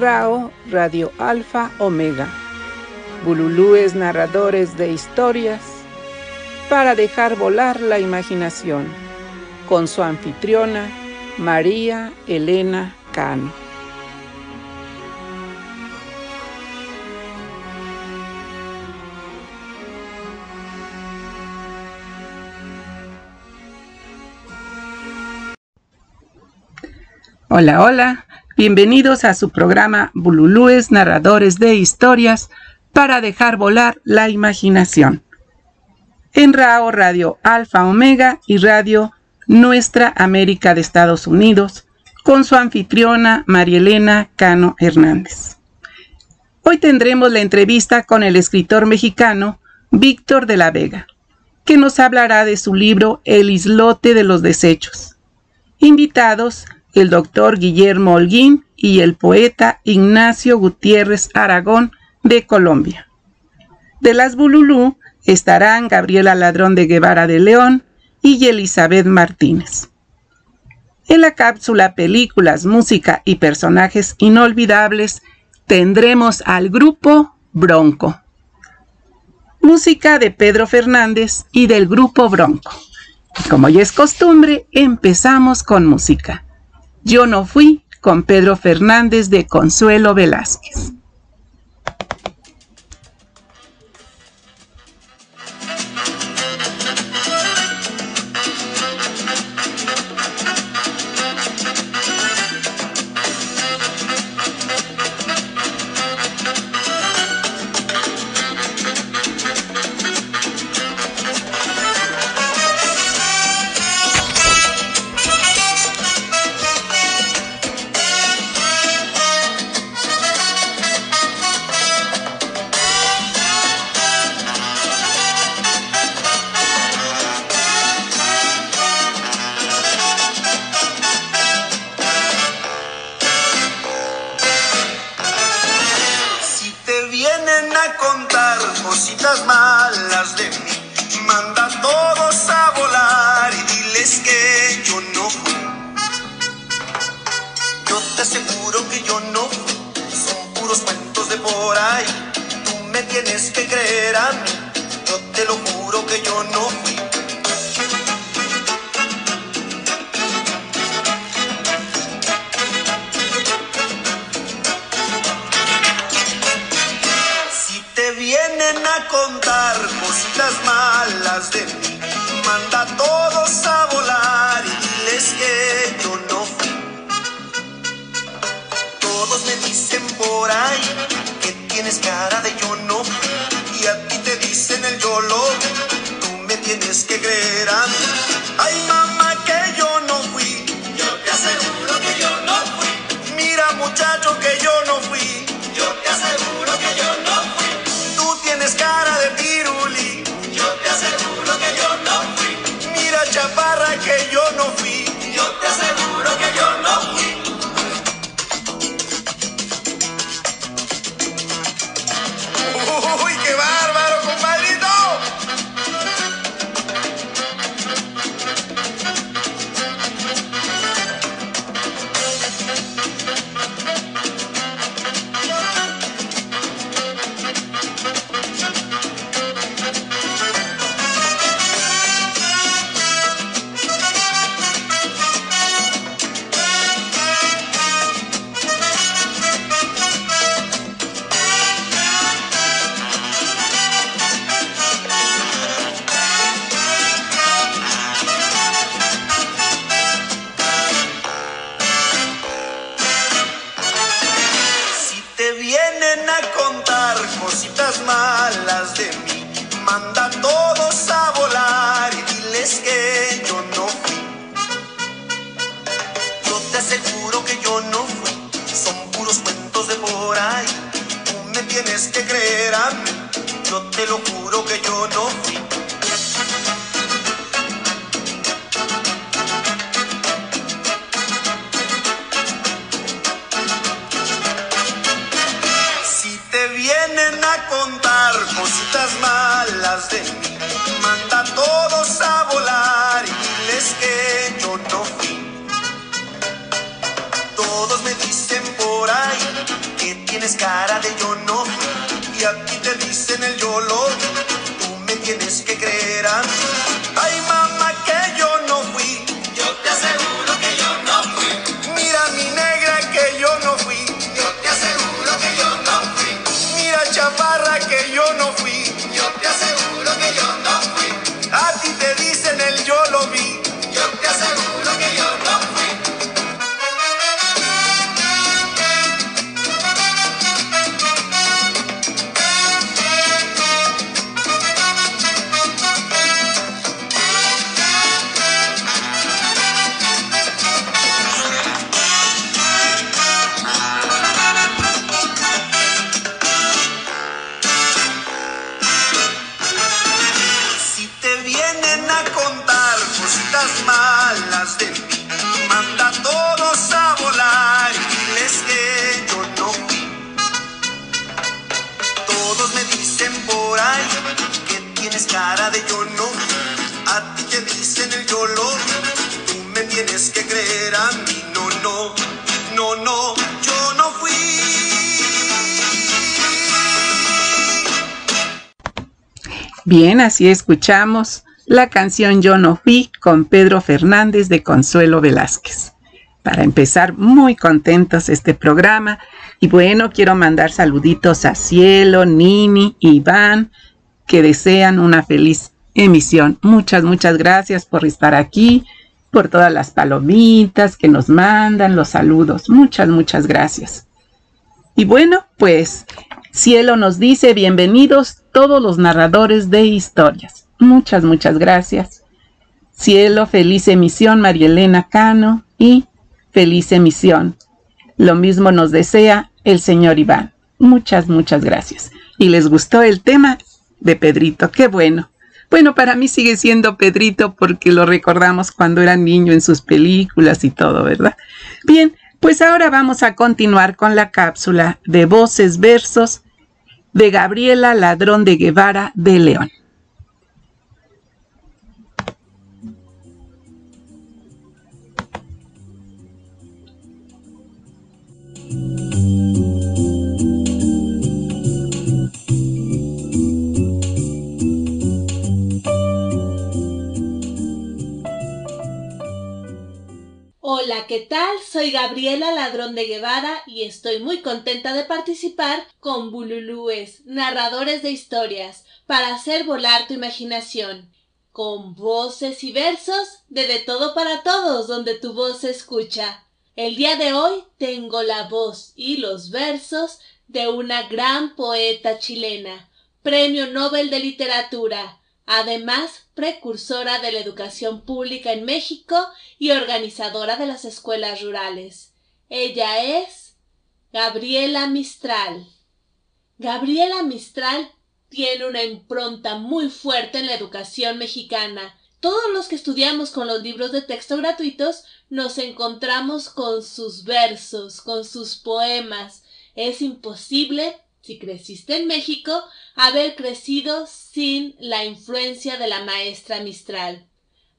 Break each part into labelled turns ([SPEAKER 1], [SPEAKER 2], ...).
[SPEAKER 1] Radio Alfa Omega. Bululúes narradores de historias para dejar volar la imaginación. Con su anfitriona María Elena Cano. Hola, hola. Bienvenidos a su programa Bululúes, narradores de historias para dejar volar la imaginación. En RAO Radio Alfa Omega y Radio Nuestra América de Estados Unidos, con su anfitriona Marielena Cano Hernández. Hoy tendremos la entrevista con el escritor mexicano Víctor de la Vega, que nos hablará de su libro El islote de los desechos. Invitados el doctor Guillermo Holguín y el poeta Ignacio Gutiérrez Aragón de Colombia. De las Bululú estarán Gabriela Ladrón de Guevara de León y Elizabeth Martínez. En la cápsula Películas, Música y Personajes Inolvidables tendremos al grupo Bronco. Música de Pedro Fernández y del grupo Bronco. como ya es costumbre, empezamos con música. Yo no fui con Pedro Fernández de Consuelo Velázquez.
[SPEAKER 2] Así escuchamos la canción Yo no fui con Pedro Fernández de Consuelo Velázquez. Para empezar, muy contentos este programa. Y bueno, quiero mandar saluditos a Cielo, Nini, Iván, que desean una feliz emisión. Muchas, muchas gracias por estar aquí, por todas las palomitas que nos mandan, los saludos. Muchas, muchas gracias. Y bueno, pues Cielo nos dice bienvenidos todos los narradores de historias. Muchas, muchas gracias. Cielo, feliz emisión, María Elena Cano y feliz emisión. Lo mismo nos desea el señor Iván. Muchas, muchas gracias. ¿Y les gustó el tema de Pedrito? Qué bueno. Bueno, para mí sigue siendo Pedrito porque lo recordamos cuando era niño en sus películas y todo, ¿verdad? Bien, pues ahora vamos a continuar con la cápsula de voces versos de Gabriela Ladrón de Guevara de León.
[SPEAKER 3] Hola, ¿qué tal? Soy Gabriela Ladrón de Guevara y estoy muy contenta de participar con Bululúes, narradores de historias, para hacer volar tu imaginación, con voces y versos de De Todo para Todos, donde tu voz se escucha. El día de hoy tengo la voz y los versos de una gran poeta chilena, Premio Nobel de Literatura, además precursora de la educación pública en México y organizadora de las escuelas rurales. Ella es Gabriela Mistral. Gabriela Mistral tiene una impronta muy fuerte en la educación mexicana. Todos los que estudiamos con los libros de texto gratuitos nos encontramos con sus versos, con sus poemas. Es imposible si creciste en México, haber crecido sin la influencia de la maestra Mistral.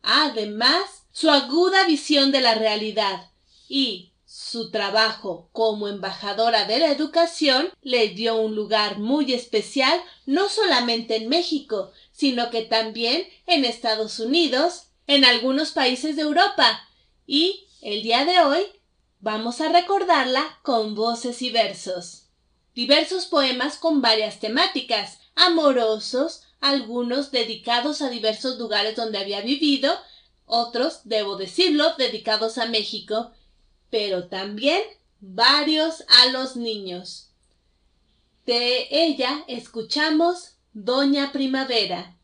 [SPEAKER 3] Además, su aguda visión de la realidad y su trabajo como embajadora de la educación le dio un lugar muy especial no solamente en México, sino que también en Estados Unidos, en algunos países de Europa. Y el día de hoy vamos a recordarla con voces y versos diversos poemas con varias temáticas, amorosos, algunos dedicados a diversos lugares donde había vivido, otros, debo decirlo, dedicados a México, pero también varios a los niños. De ella escuchamos Doña Primavera.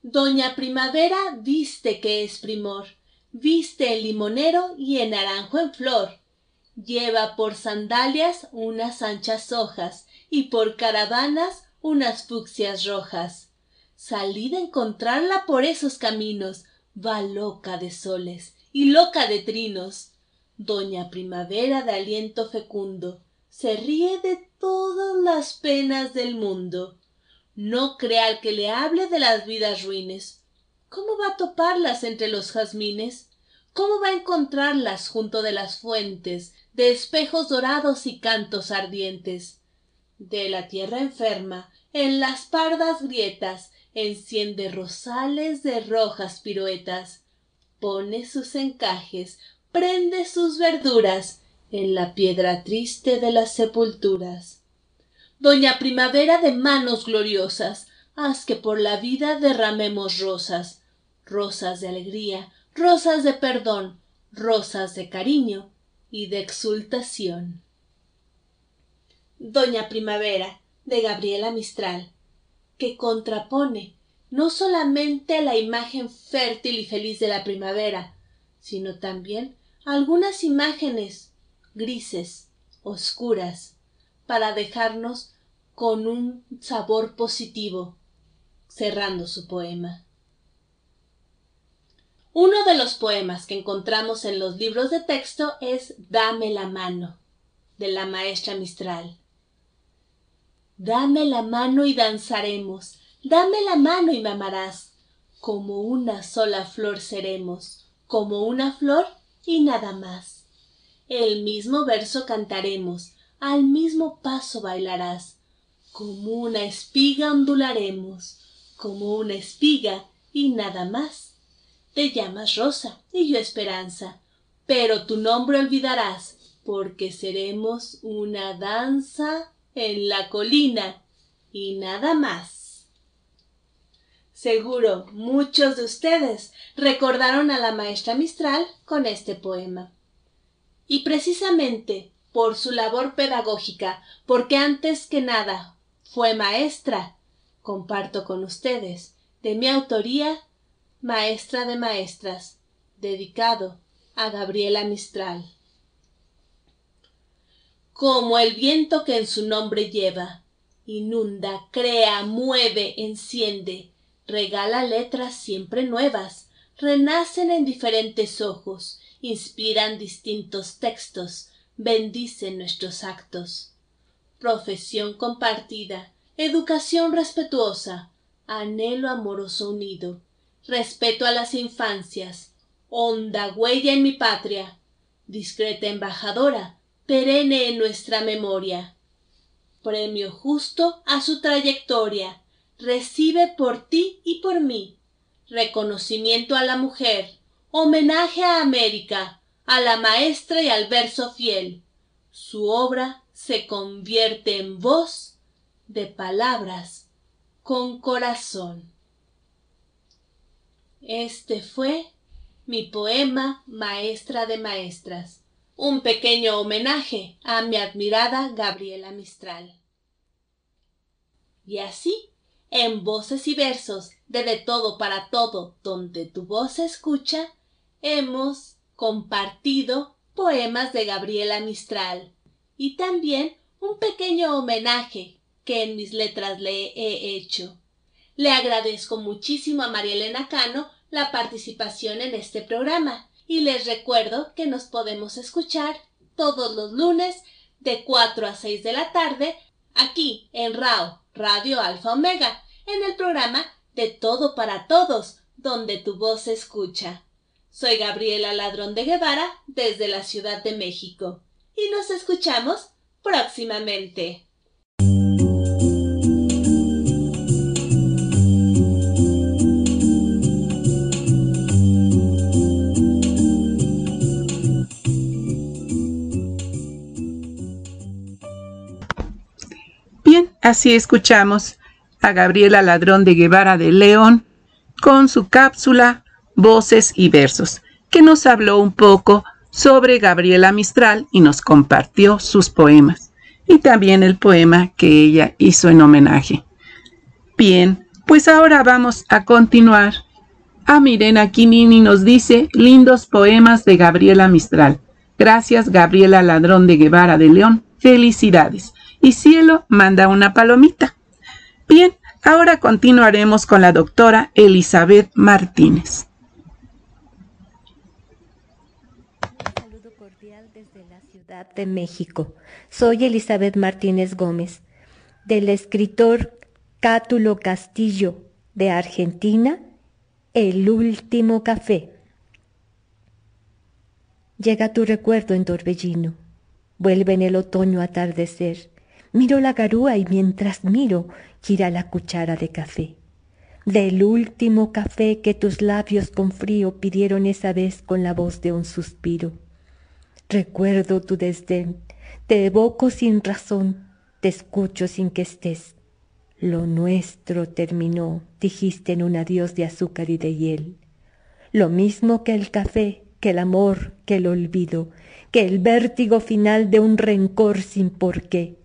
[SPEAKER 3] Doña Primavera viste que es primor, viste el limonero y el naranjo en flor, Lleva por sandalias unas anchas hojas y por caravanas unas fucsias rojas. Salid a encontrarla por esos caminos, va loca de soles y loca de trinos. Doña Primavera de aliento fecundo, se ríe de todas las penas del mundo. No crea al que le hable de las vidas ruines. ¿Cómo va a toparlas entre los jazmines? ¿Cómo va a encontrarlas junto de las fuentes, de espejos dorados y cantos ardientes? De la tierra enferma, en las pardas grietas, enciende rosales de rojas piruetas, pone sus encajes, prende sus verduras en la piedra triste de las sepulturas. Doña Primavera de manos gloriosas, haz que por la vida derramemos rosas, rosas de alegría, rosas de perdón, rosas de cariño y de exultación. Doña Primavera de Gabriela Mistral, que contrapone no solamente la imagen fértil y feliz de la primavera, sino también algunas imágenes grises, oscuras, para dejarnos con un sabor positivo, cerrando su poema. De los poemas que encontramos en los libros de texto es Dame la mano, de la maestra Mistral. Dame la mano y danzaremos, dame la mano y me amarás, como una sola flor seremos, como una flor y nada más. El mismo verso cantaremos, al mismo paso bailarás, como una espiga ondularemos, como una espiga y nada más te llamas Rosa y yo Esperanza, pero tu nombre olvidarás, porque seremos una danza en la colina y nada más. Seguro muchos de ustedes recordaron a la maestra Mistral con este poema. Y precisamente por su labor pedagógica, porque antes que nada fue maestra, comparto con ustedes, de mi autoría, Maestra de Maestras, dedicado a Gabriela Mistral. Como el viento que en su nombre lleva, inunda, crea, mueve, enciende, regala letras siempre nuevas, renacen en diferentes ojos, inspiran distintos textos, bendicen nuestros actos. Profesión compartida, educación respetuosa, anhelo amoroso unido, respeto a las infancias, honda huella en mi patria, discreta embajadora, perenne en nuestra memoria. Premio justo a su trayectoria, recibe por ti y por mí. Reconocimiento a la mujer, homenaje a América, a la maestra y al verso fiel. Su obra se convierte en voz de palabras con corazón. Este fue mi poema Maestra de Maestras, un pequeño homenaje a mi admirada Gabriela Mistral. Y así, en voces y versos de De todo para todo, donde tu voz se escucha, hemos compartido poemas de Gabriela Mistral y también un pequeño homenaje que en mis letras le he hecho. Le agradezco muchísimo a María Elena Cano la participación en este programa y les recuerdo que nos podemos escuchar todos los lunes de 4 a 6 de la tarde aquí en RAO, Radio Alfa Omega, en el programa De Todo para Todos, donde tu voz se escucha. Soy Gabriela Ladrón de Guevara desde la Ciudad de México y nos escuchamos próximamente.
[SPEAKER 2] Así escuchamos a Gabriela Ladrón de Guevara de León con su cápsula Voces y Versos, que nos habló un poco sobre Gabriela Mistral y nos compartió sus poemas y también el poema que ella hizo en homenaje. Bien, pues ahora vamos a continuar. Ah, miren, aquí Nini nos dice lindos poemas de Gabriela Mistral. Gracias, Gabriela Ladrón de Guevara de León. Felicidades y Cielo manda una palomita. Bien, ahora continuaremos con la doctora Elizabeth Martínez.
[SPEAKER 4] Un saludo cordial desde la Ciudad de México. Soy Elizabeth Martínez Gómez, del escritor Cátulo Castillo de Argentina, El último café. Llega tu recuerdo en torbellino. Vuelve en el otoño atardecer. Miro la garúa y mientras miro gira la cuchara de café. Del último café que tus labios con frío pidieron esa vez con la voz de un suspiro. Recuerdo tu desdén, te evoco sin razón, te escucho sin que estés. Lo nuestro terminó, dijiste en un adiós de azúcar y de hiel. Lo mismo que el café, que el amor, que el olvido, que el vértigo final de un rencor sin porqué.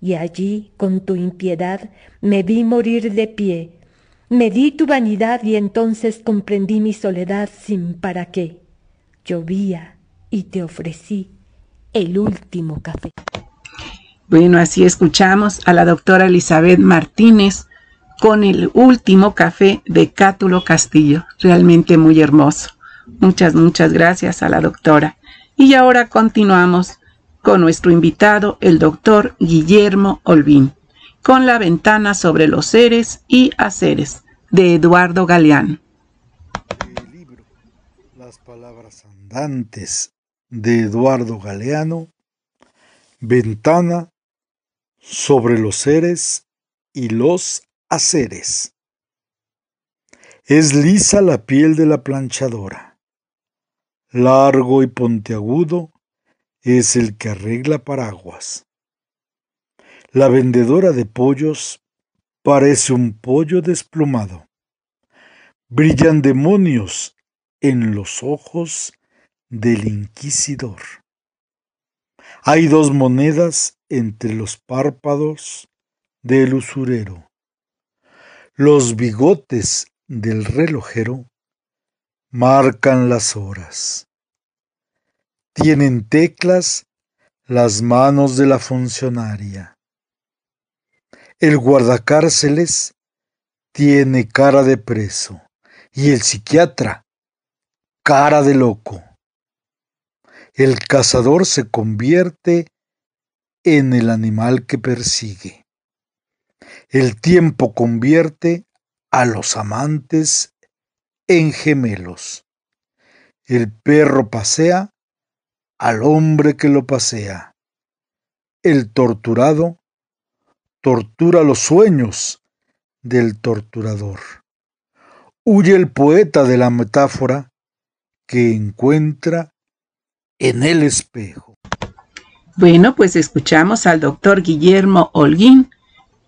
[SPEAKER 4] Y allí, con tu impiedad, me vi morir de pie. Me di tu vanidad y entonces comprendí mi soledad sin para qué. Llovía y te ofrecí el último café.
[SPEAKER 2] Bueno, así escuchamos a la doctora Elizabeth Martínez con el último café de Cátulo Castillo. Realmente muy hermoso. Muchas, muchas gracias a la doctora. Y ahora continuamos con nuestro invitado, el doctor Guillermo Olvin, con la ventana sobre los seres y haceres, de Eduardo Galeano.
[SPEAKER 5] El libro Las palabras andantes de Eduardo Galeano, Ventana sobre los seres y los haceres. Es lisa la piel de la planchadora largo y pontiagudo, es el que arregla paraguas. La vendedora de pollos parece un pollo desplumado. Brillan demonios en los ojos del inquisidor. Hay dos monedas entre los párpados del usurero. Los bigotes del relojero marcan las horas. Tienen teclas las manos de la funcionaria. El guardacárceles tiene cara de preso y el psiquiatra cara de loco. El cazador se convierte en el animal que persigue. El tiempo convierte a los amantes en gemelos. El perro pasea al hombre que lo pasea. El torturado tortura los sueños del torturador. Huye el poeta de la metáfora que encuentra en el espejo.
[SPEAKER 2] Bueno, pues escuchamos al doctor Guillermo Holguín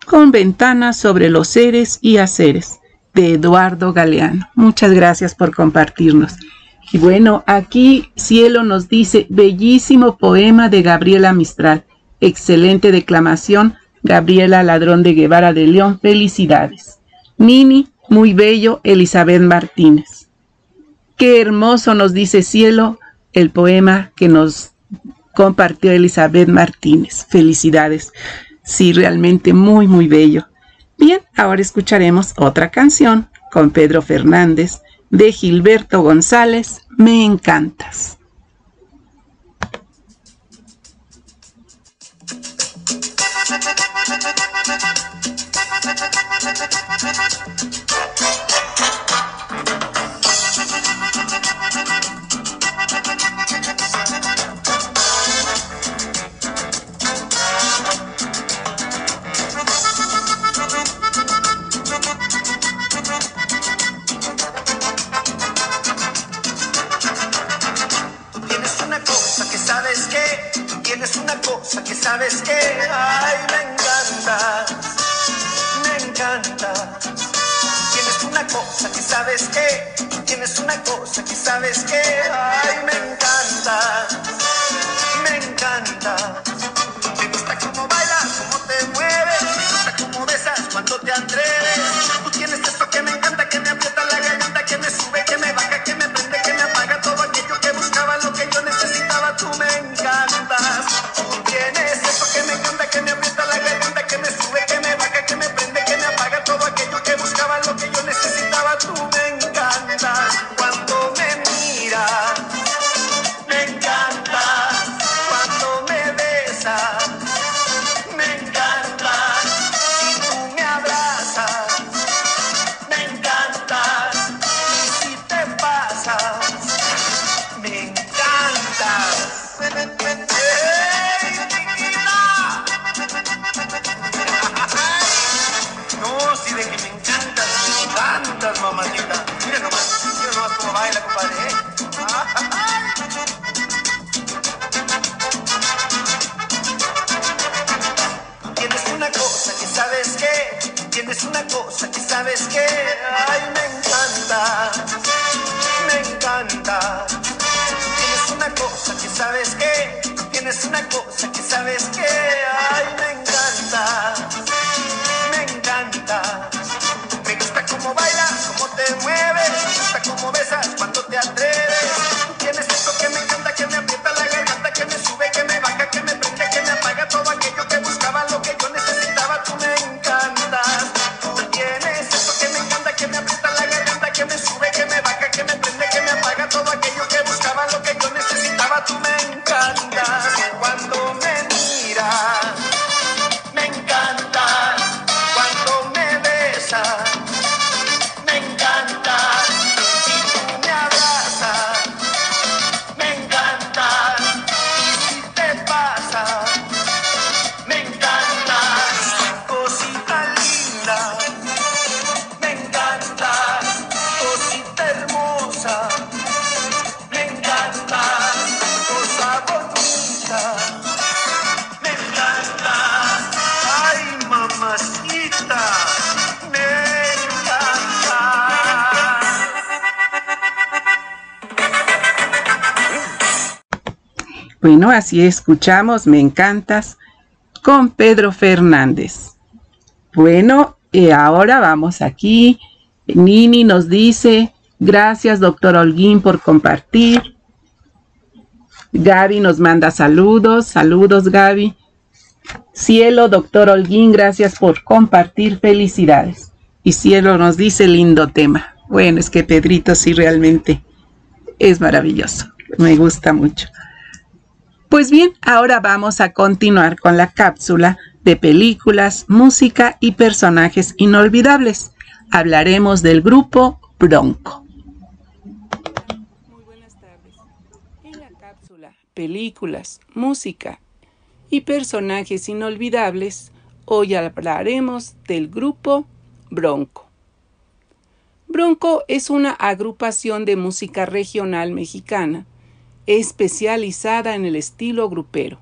[SPEAKER 2] con ventanas sobre los seres y haceres de Eduardo Galeano. Muchas gracias por compartirnos. Bueno, aquí Cielo nos dice, bellísimo poema de Gabriela Mistral. Excelente declamación, Gabriela Ladrón de Guevara de León. Felicidades. Nini, muy bello, Elizabeth Martínez. Qué hermoso nos dice Cielo el poema que nos compartió Elizabeth Martínez. Felicidades. Sí, realmente muy, muy bello. Bien, ahora escucharemos otra canción con Pedro Fernández de Gilberto González, Me encantas.
[SPEAKER 1] Sabes que, ay, me encanta, me encanta. Tienes una cosa que sabes que, tienes una cosa que sabes que, ay, me encanta, me encanta. Me gusta cómo bailas, cómo te mueves, me gusta cómo besas cuando te atreves.
[SPEAKER 2] Así escuchamos Me encantas con Pedro Fernández. Bueno, y ahora vamos aquí. Nini nos dice, gracias doctor Holguín por compartir. Gaby nos manda saludos, saludos Gaby. Cielo, doctor Holguín, gracias por compartir, felicidades. Y Cielo nos dice lindo tema. Bueno, es que Pedrito sí realmente es maravilloso, me gusta mucho. Pues bien, ahora vamos a continuar con la cápsula de películas, música y personajes inolvidables. Hablaremos del grupo Bronco. Muy buenas tardes. En la cápsula Películas, música y personajes inolvidables, hoy hablaremos del grupo Bronco. Bronco es una agrupación de música regional mexicana especializada en el estilo grupero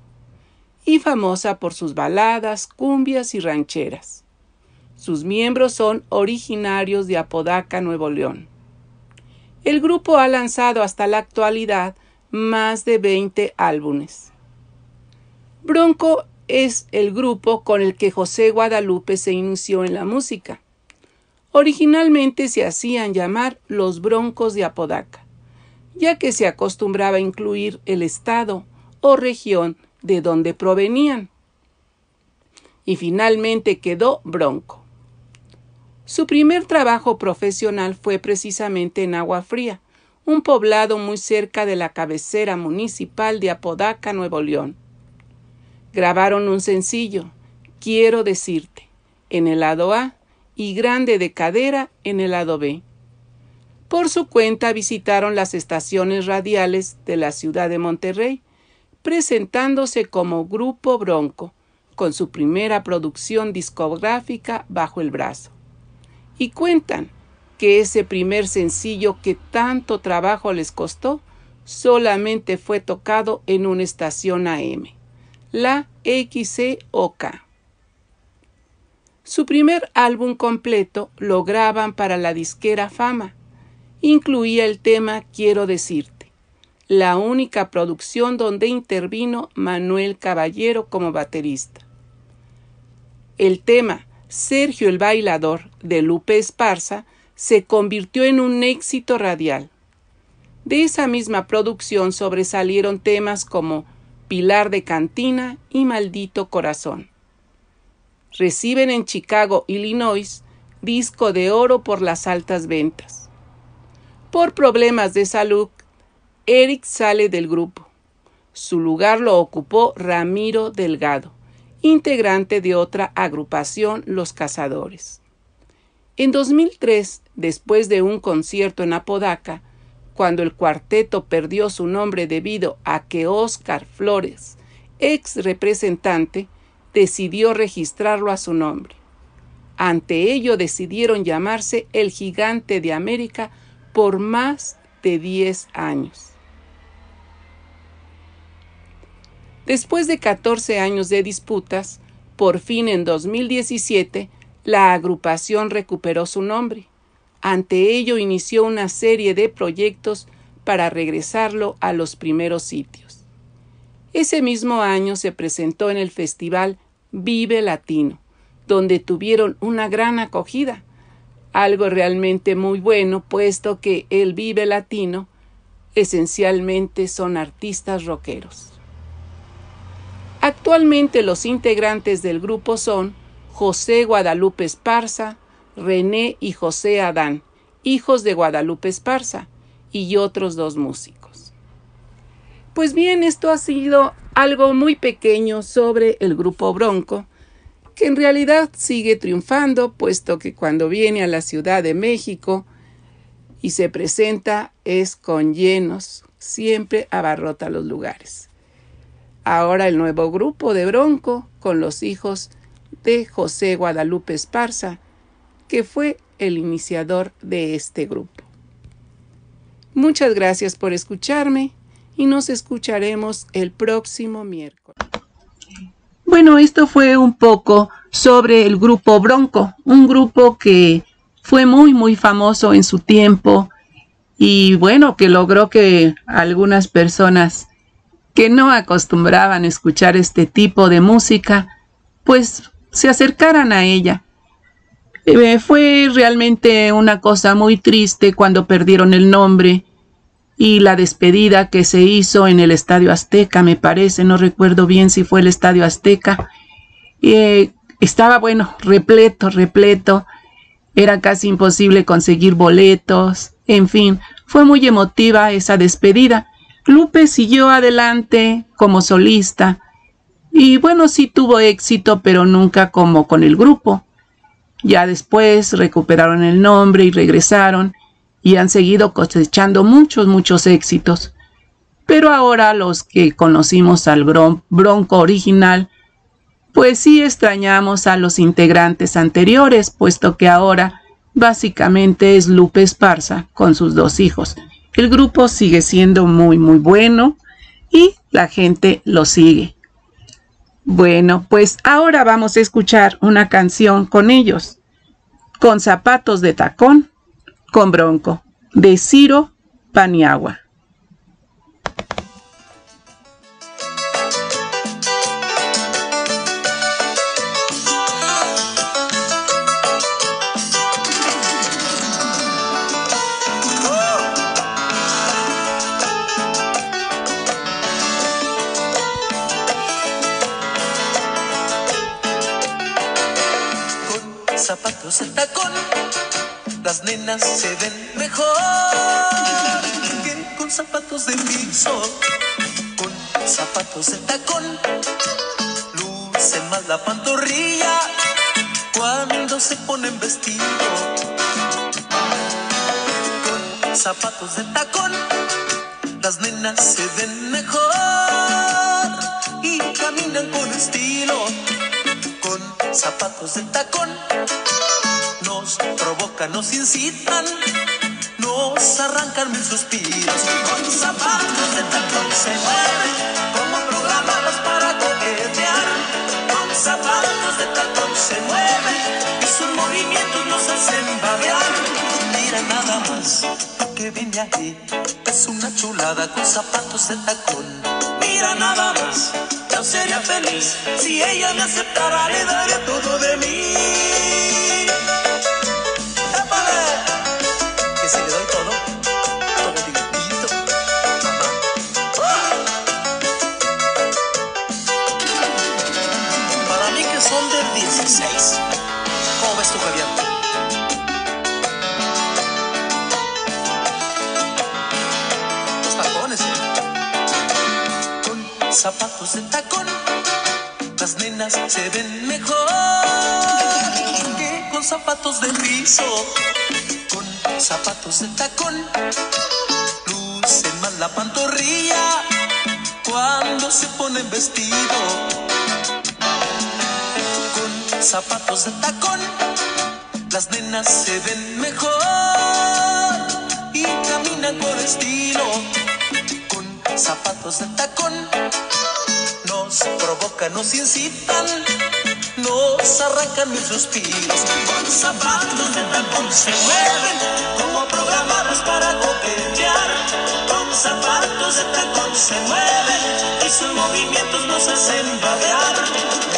[SPEAKER 2] y famosa por sus baladas, cumbias y rancheras. Sus miembros son originarios de Apodaca, Nuevo León. El grupo ha lanzado hasta la actualidad más de 20 álbumes. Bronco es el grupo con el que José Guadalupe se inició en la música. Originalmente se hacían llamar los Broncos de Apodaca ya que se acostumbraba a incluir el estado o región de donde provenían. Y finalmente quedó Bronco. Su primer trabajo profesional fue precisamente en Agua Fría, un poblado muy cerca de la cabecera municipal de Apodaca, Nuevo León. Grabaron un sencillo, Quiero decirte, en el lado A y Grande de Cadera en el lado B. Por su cuenta visitaron las estaciones radiales de la ciudad de Monterrey, presentándose como Grupo Bronco, con su primera producción discográfica bajo el brazo. Y cuentan que ese primer sencillo que tanto trabajo les costó solamente fue tocado en una estación AM, la XCOK. Su primer álbum completo lo graban para la disquera Fama, incluía el tema Quiero decirte, la única producción donde intervino Manuel Caballero como baterista. El tema Sergio el Bailador de Lupe Esparza se convirtió en un éxito radial. De esa misma producción sobresalieron temas como Pilar de Cantina y Maldito Corazón. Reciben en Chicago, Illinois, disco de oro por las altas ventas. Por problemas de salud, Eric sale del grupo. Su lugar lo ocupó Ramiro Delgado, integrante de otra agrupación, Los Cazadores. En 2003, después de un concierto en Apodaca, cuando el cuarteto perdió su nombre debido a que Oscar Flores, ex representante, decidió registrarlo a su nombre. Ante ello decidieron llamarse el Gigante de América por más de 10 años. Después de 14 años de disputas, por fin en 2017 la agrupación recuperó su nombre. Ante ello inició una serie de proyectos para regresarlo a los primeros sitios. Ese mismo año se presentó en el festival Vive Latino, donde tuvieron una gran acogida, algo realmente muy bueno, puesto que el Vive Latino esencialmente son artistas rockeros. Actualmente los integrantes del grupo son José Guadalupe Esparza, René y José Adán, hijos de Guadalupe Esparza, y otros dos músicos. Pues bien, esto ha sido algo muy pequeño sobre el grupo Bronco, que en realidad sigue triunfando, puesto que cuando viene a la Ciudad de México y se presenta es con llenos, siempre abarrota los lugares. Ahora el nuevo grupo de Bronco, con los hijos de José Guadalupe Esparza, que fue el iniciador de este grupo. Muchas gracias por escucharme y nos escucharemos el próximo miércoles. Bueno, esto fue un poco sobre el grupo Bronco, un grupo que fue muy, muy famoso en su tiempo y bueno, que logró que algunas personas que no acostumbraban a escuchar este tipo de música, pues se acercaran a ella. Eh, fue realmente una cosa muy triste cuando perdieron el nombre y la despedida que se hizo en el Estadio Azteca, me parece, no recuerdo bien si fue el Estadio Azteca. Eh, estaba, bueno, repleto, repleto. Era casi imposible conseguir boletos. En fin, fue muy emotiva esa despedida. Lupe siguió adelante como solista y bueno, sí tuvo éxito, pero nunca como con el grupo. Ya después recuperaron el nombre y regresaron y han seguido cosechando muchos, muchos éxitos. Pero ahora los que conocimos al Bronco original, pues sí extrañamos a los integrantes anteriores, puesto que ahora básicamente es Lupe Esparza con sus dos hijos. El grupo sigue siendo muy, muy bueno y la gente lo sigue. Bueno, pues ahora vamos a escuchar una canción con ellos, con zapatos de tacón, con bronco, de Ciro Paniagua.
[SPEAKER 6] Se ponen vestido. Con zapatos de tacón, las nenas se ven mejor y caminan con estilo. Con zapatos de tacón provocan, nos incitan, nos arrancan mil suspiros. Con zapatos de tacón se mueven, como programados para coquetear. Con zapatos de tacón se mueven, y sus movimientos nos hacen babear. Mira nada más, que viene aquí, es una chulada con zapatos de tacón. Mira nada más, yo sería feliz si ella me aceptara, daría zapatos de tacón, las nenas se ven mejor que con zapatos de piso, con zapatos de tacón, lucen más la pantorrilla cuando se ponen vestido, con zapatos de tacón, las nenas se ven mejor y caminan con estilo. Zapatos de tacón provocan, nos incitan, nos arrancan mis suspiros. Con zapatos de tacón se mueven como programados para coquetear. Con zapatos de tacón se mueven y sus movimientos nos hacen babear.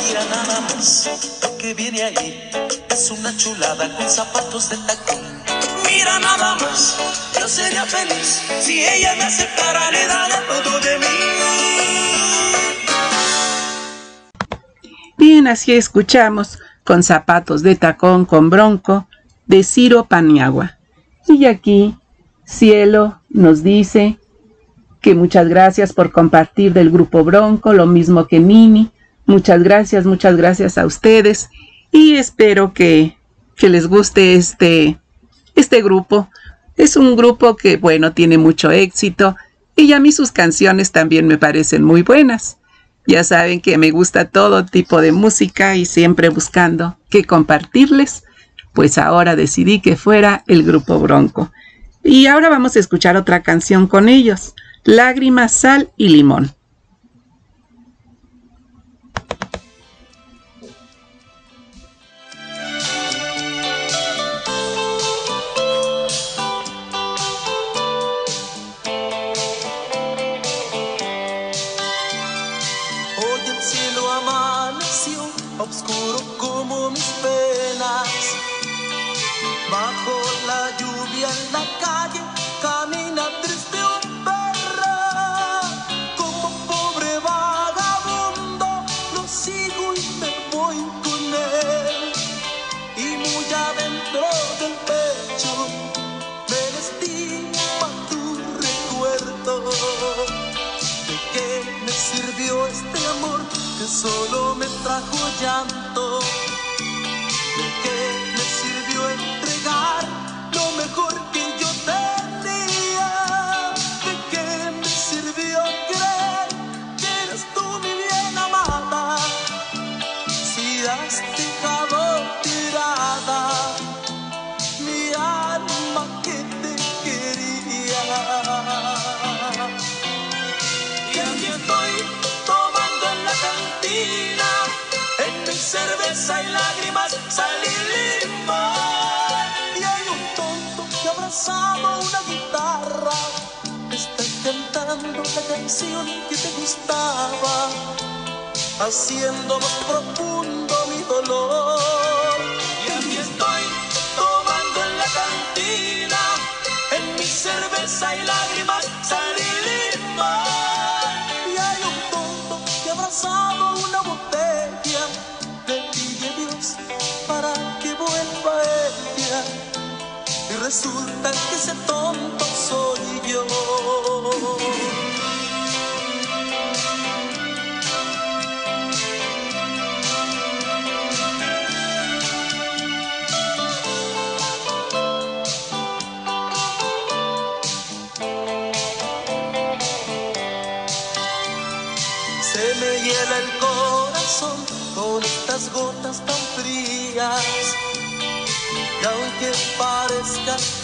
[SPEAKER 6] Mira nada más lo que viene ahí. Es una chulada con zapatos de tacón. Mira nada más, yo sería feliz si ella me aceptara, le daría todo de mí.
[SPEAKER 2] Así escuchamos con zapatos de tacón con bronco de Ciro Paniagua. Y aquí Cielo nos dice que muchas gracias por compartir del grupo Bronco, lo mismo que Mimi. Muchas gracias, muchas gracias a ustedes y espero que, que les guste este, este grupo. Es un grupo que, bueno, tiene mucho éxito y a mí sus canciones también me parecen muy buenas. Ya saben que me gusta todo tipo de música y siempre buscando qué compartirles, pues ahora decidí que fuera el grupo Bronco. Y ahora vamos a escuchar otra canción con ellos, Lágrimas, Sal y Limón.
[SPEAKER 6] Solo me la canción que te gustaba, haciendo más profundo mi dolor. Y aquí estoy tomando en la cantina, en mi cerveza y lágrimas salí limón. Y hay un tonto que abrazado una botella le pide Dios para que vuelva ella. Y resulta que ese tonto soy yo. discuss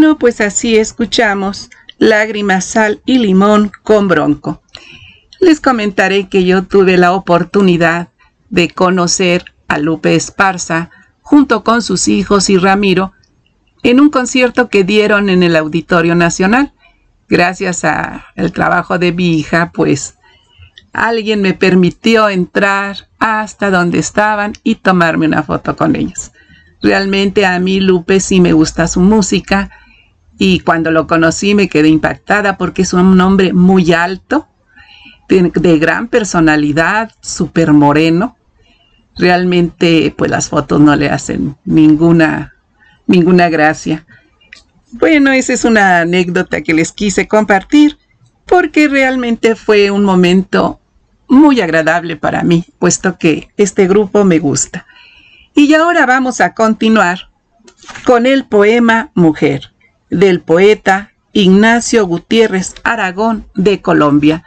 [SPEAKER 2] Bueno, pues así escuchamos Lágrimas, Sal y Limón con Bronco. Les comentaré que yo tuve la oportunidad de conocer a Lupe Esparza junto con sus hijos y Ramiro, en un concierto que dieron en el Auditorio Nacional. Gracias al trabajo de mi hija, pues alguien me permitió entrar hasta donde estaban y tomarme una foto con ellos. Realmente a mí Lupe sí me gusta su música y cuando lo conocí me quedé impactada porque es un hombre muy alto, de, gran personalidad, súper moreno. Realmente pues las fotos no le hacen ninguna, ninguna gracia. Bueno, esa es una anécdota que les quise compartir porque realmente fue un momento muy agradable para mí, puesto que este grupo me gusta. Y ahora vamos a continuar con el poema Mujer del poeta Ignacio Gutiérrez Aragón de Colombia.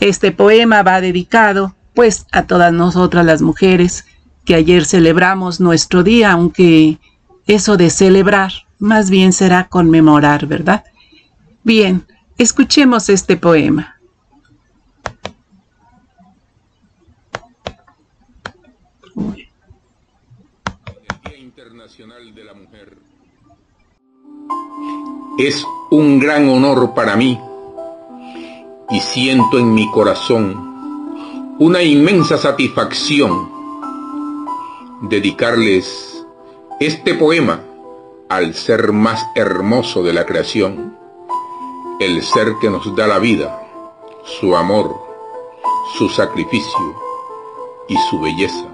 [SPEAKER 2] Este poema va dedicado pues a todas nosotras las mujeres que ayer celebramos nuestro día, aunque eso de celebrar más bien será conmemorar, ¿verdad? Bien, escuchemos este poema.
[SPEAKER 7] Es un gran honor para mí y siento en mi corazón una inmensa satisfacción dedicarles este poema al ser más hermoso de la creación, el ser que nos da la vida, su amor, su sacrificio y su belleza,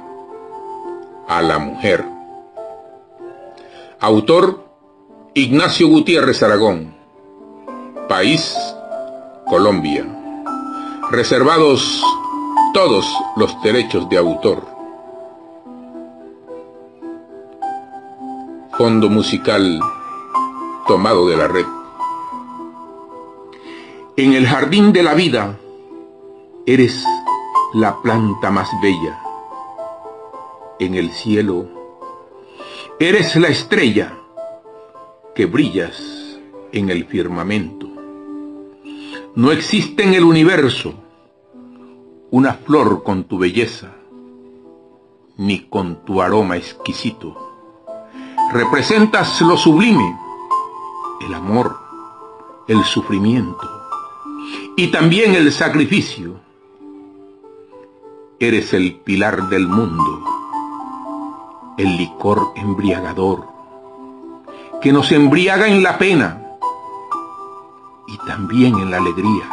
[SPEAKER 7] a la mujer. Autor Ignacio Gutiérrez Aragón. País, Colombia. Reservados todos los derechos de autor. Fondo musical tomado de la red. En el jardín de la vida eres la planta más bella. En el cielo eres la estrella que brillas en el firmamento. No existe en el universo una flor con tu belleza, ni con tu aroma exquisito. Representas lo sublime, el amor, el sufrimiento y también el sacrificio. Eres el pilar del mundo, el licor embriagador que nos embriaga en la pena y también en la alegría.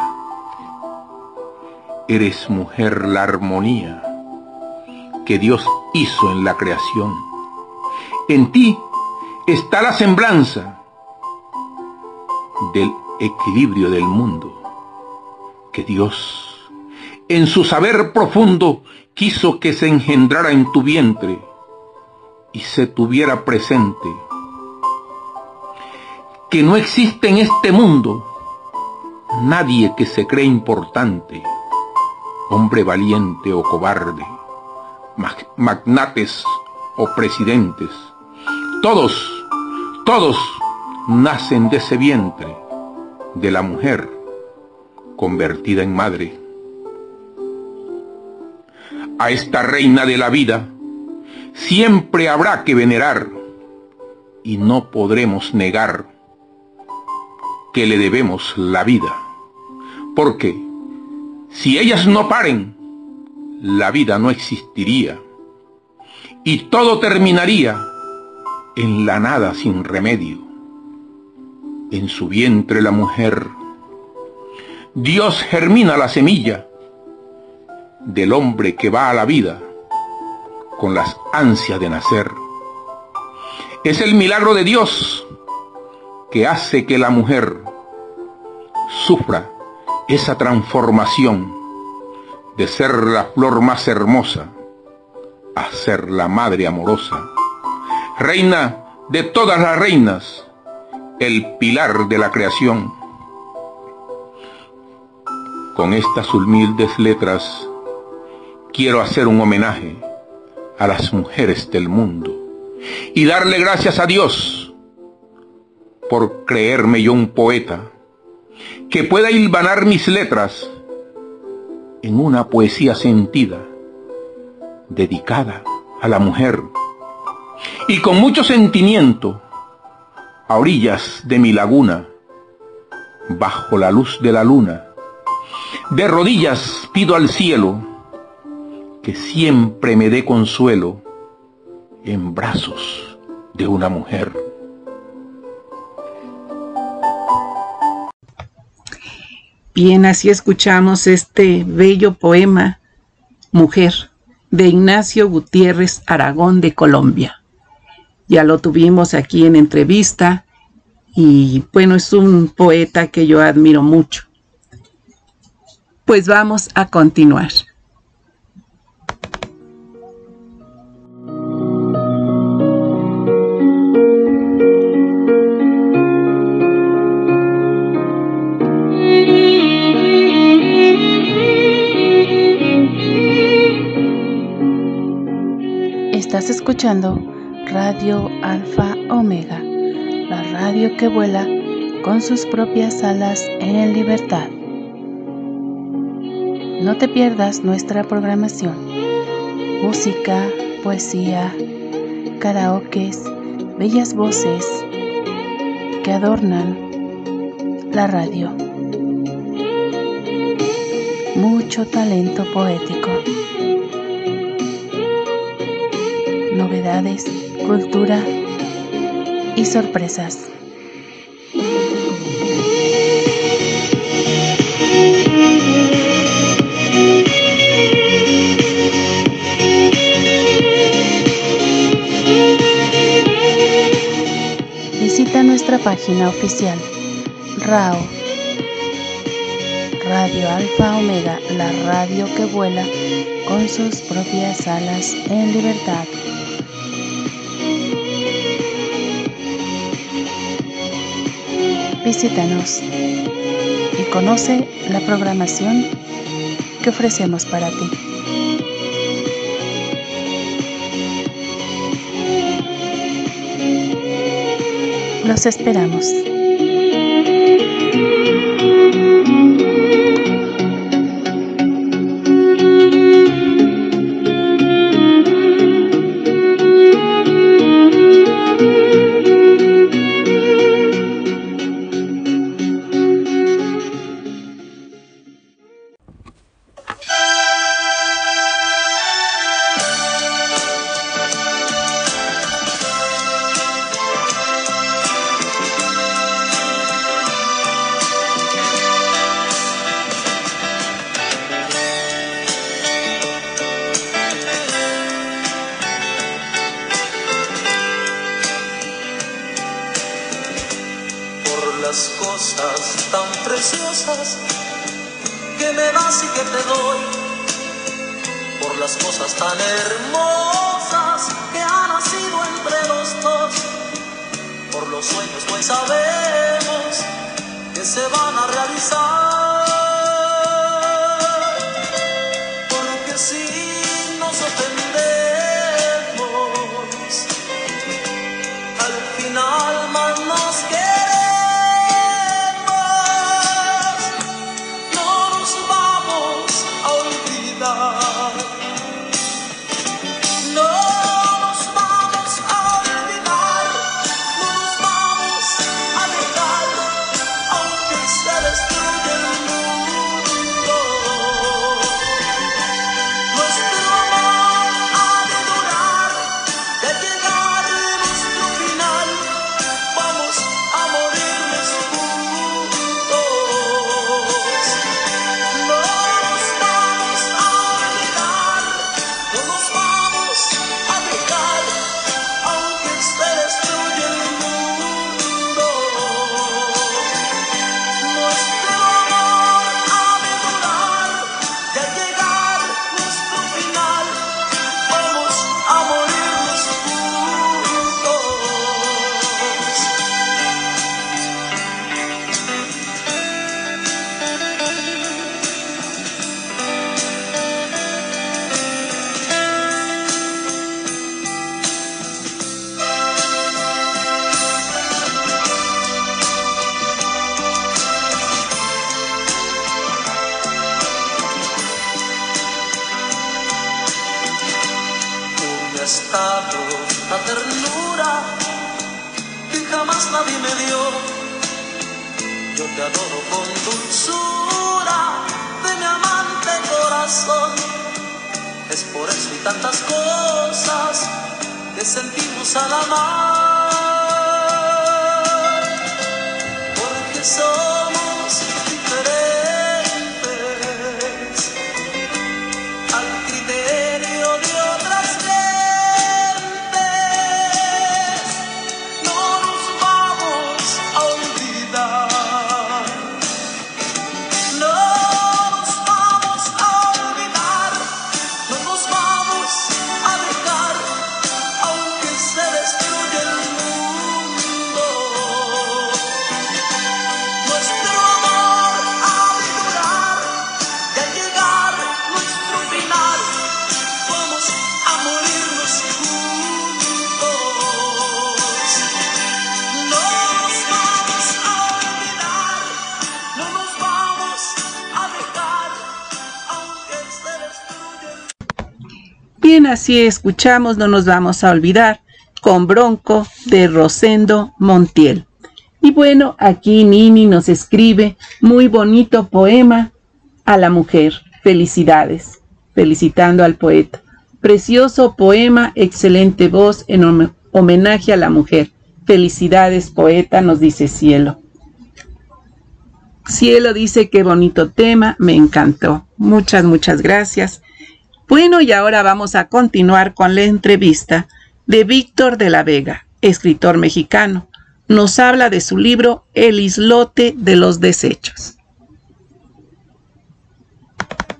[SPEAKER 7] Eres mujer la armonía que Dios hizo en la creación. En ti está la semblanza del equilibrio del mundo que Dios, en su saber profundo, quiso que se engendrara en tu vientre y se tuviera presente que no existe en este mundo nadie que se cree importante, hombre valiente o cobarde, magnates o presidentes. Todos, todos nacen de ese vientre, de la mujer convertida en madre. A esta reina de la vida siempre habrá que venerar y no podremos negar que le debemos la vida. Porque si ellas no paren, la vida no existiría y todo terminaría en la nada sin remedio. En su vientre la mujer, Dios germina la semilla del hombre que va a la vida con las ansias de nacer. Es el milagro de Dios que hace que la mujer sufra esa transformación de ser la flor más hermosa a ser la madre amorosa, reina de todas las reinas, el pilar de la creación. Con estas humildes letras quiero hacer un homenaje a las mujeres del mundo y darle gracias a Dios por creerme yo un poeta que pueda hilvanar mis letras en una poesía sentida, dedicada a la mujer, y con mucho sentimiento, a orillas de mi laguna, bajo la luz de la luna, de rodillas pido al cielo que siempre me dé consuelo en brazos de una mujer.
[SPEAKER 2] Bien, así escuchamos este bello poema Mujer de Ignacio Gutiérrez Aragón de Colombia. Ya lo tuvimos aquí en entrevista y bueno, es un poeta que yo admiro mucho. Pues vamos a continuar.
[SPEAKER 6] Escuchando Radio Alfa Omega, la radio que vuela con sus propias alas en libertad. No te pierdas nuestra programación. Música, poesía, karaokes, bellas voces que adornan la radio. Mucho talento poético. Novedades, cultura y sorpresas. Visita nuestra página oficial RAO Radio Alfa Omega, la radio que vuela con sus propias alas en libertad. Visítanos y conoce la programación que ofrecemos para ti. Los esperamos.
[SPEAKER 8] Así escuchamos No nos vamos a olvidar con Bronco de Rosendo Montiel. Y bueno, aquí Nini nos escribe muy bonito poema a la mujer. Felicidades, felicitando al poeta. Precioso poema, excelente voz en hom- homenaje a la mujer. Felicidades, poeta, nos dice Cielo. Cielo dice qué bonito tema, me encantó. Muchas, muchas gracias. Bueno, y ahora vamos a continuar con la entrevista de Víctor de la Vega, escritor mexicano. Nos habla de su libro El islote de los desechos.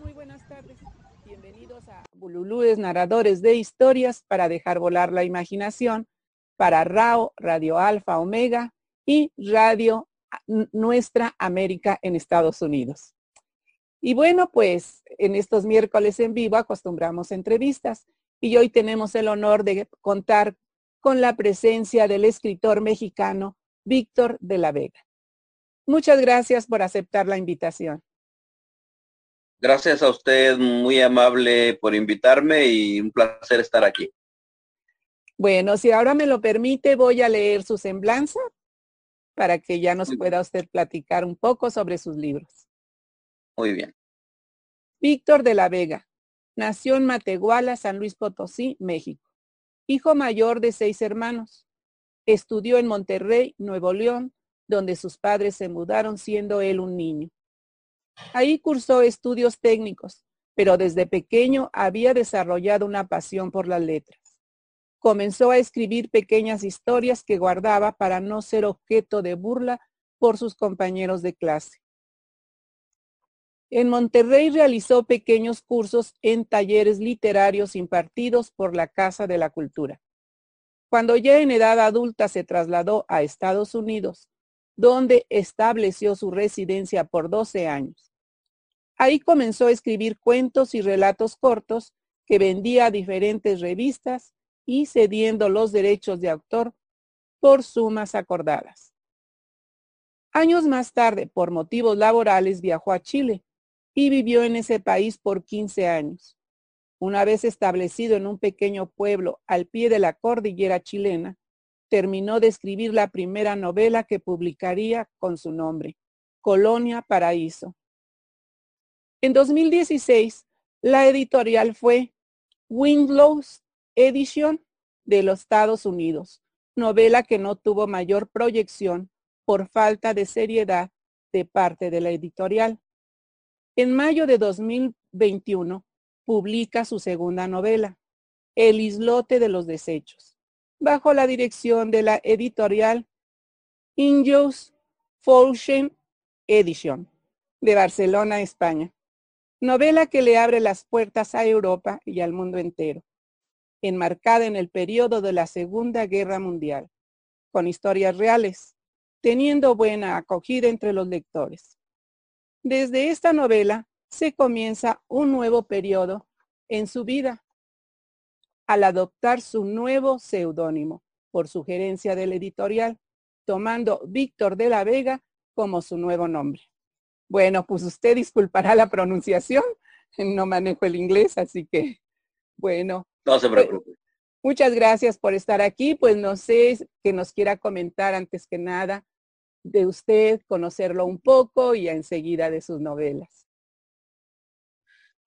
[SPEAKER 2] Muy buenas tardes. Bienvenidos a Bululúes, narradores de historias para dejar volar la imaginación para RAO, Radio Alfa Omega y Radio Nuestra América en Estados Unidos. Y bueno, pues en estos miércoles en vivo acostumbramos entrevistas y hoy tenemos el honor de contar con la presencia del escritor mexicano Víctor de la Vega. Muchas gracias por aceptar la invitación.
[SPEAKER 9] Gracias a usted, muy amable por invitarme y un placer estar aquí.
[SPEAKER 2] Bueno, si ahora me lo permite, voy a leer su semblanza para que ya nos pueda usted platicar un poco sobre sus libros.
[SPEAKER 9] Muy bien.
[SPEAKER 2] Víctor de la Vega nació en Matehuala, San Luis Potosí, México. Hijo mayor de seis hermanos. Estudió en Monterrey, Nuevo León, donde sus padres se mudaron siendo él un niño. Ahí cursó estudios técnicos, pero desde pequeño había desarrollado una pasión por las letras. Comenzó a escribir pequeñas historias que guardaba para no ser objeto de burla por sus compañeros de clase. En Monterrey realizó pequeños cursos en talleres literarios impartidos por la Casa de la Cultura. Cuando ya en edad adulta se trasladó a Estados Unidos, donde estableció su residencia por 12 años. Ahí comenzó a escribir cuentos y relatos cortos que vendía a diferentes revistas y cediendo los derechos de autor por sumas acordadas. Años más tarde, por motivos laborales, viajó a Chile y vivió en ese país por 15 años. Una vez establecido en un pequeño pueblo al pie de la cordillera chilena, terminó de escribir la primera novela que publicaría con su nombre, Colonia Paraíso. En 2016, la editorial fue Windlow's Edition de los Estados Unidos, novela que no tuvo mayor proyección por falta de seriedad de parte de la editorial. En mayo de 2021 publica su segunda novela, El islote de los desechos, bajo la dirección de la editorial Injos Fortune Edition de Barcelona, España. Novela que le abre las puertas a Europa y al mundo entero, enmarcada en el periodo de la Segunda Guerra Mundial, con historias reales, teniendo buena acogida entre los lectores. Desde esta novela se comienza un nuevo periodo en su vida al adoptar su nuevo seudónimo por sugerencia del editorial, tomando Víctor de la Vega como su nuevo nombre. Bueno, pues usted disculpará la pronunciación, no manejo el inglés, así que, bueno.
[SPEAKER 9] No se preocupe.
[SPEAKER 2] Muchas gracias por estar aquí. Pues no sé que nos quiera comentar antes que nada de usted, conocerlo un poco y enseguida de sus novelas.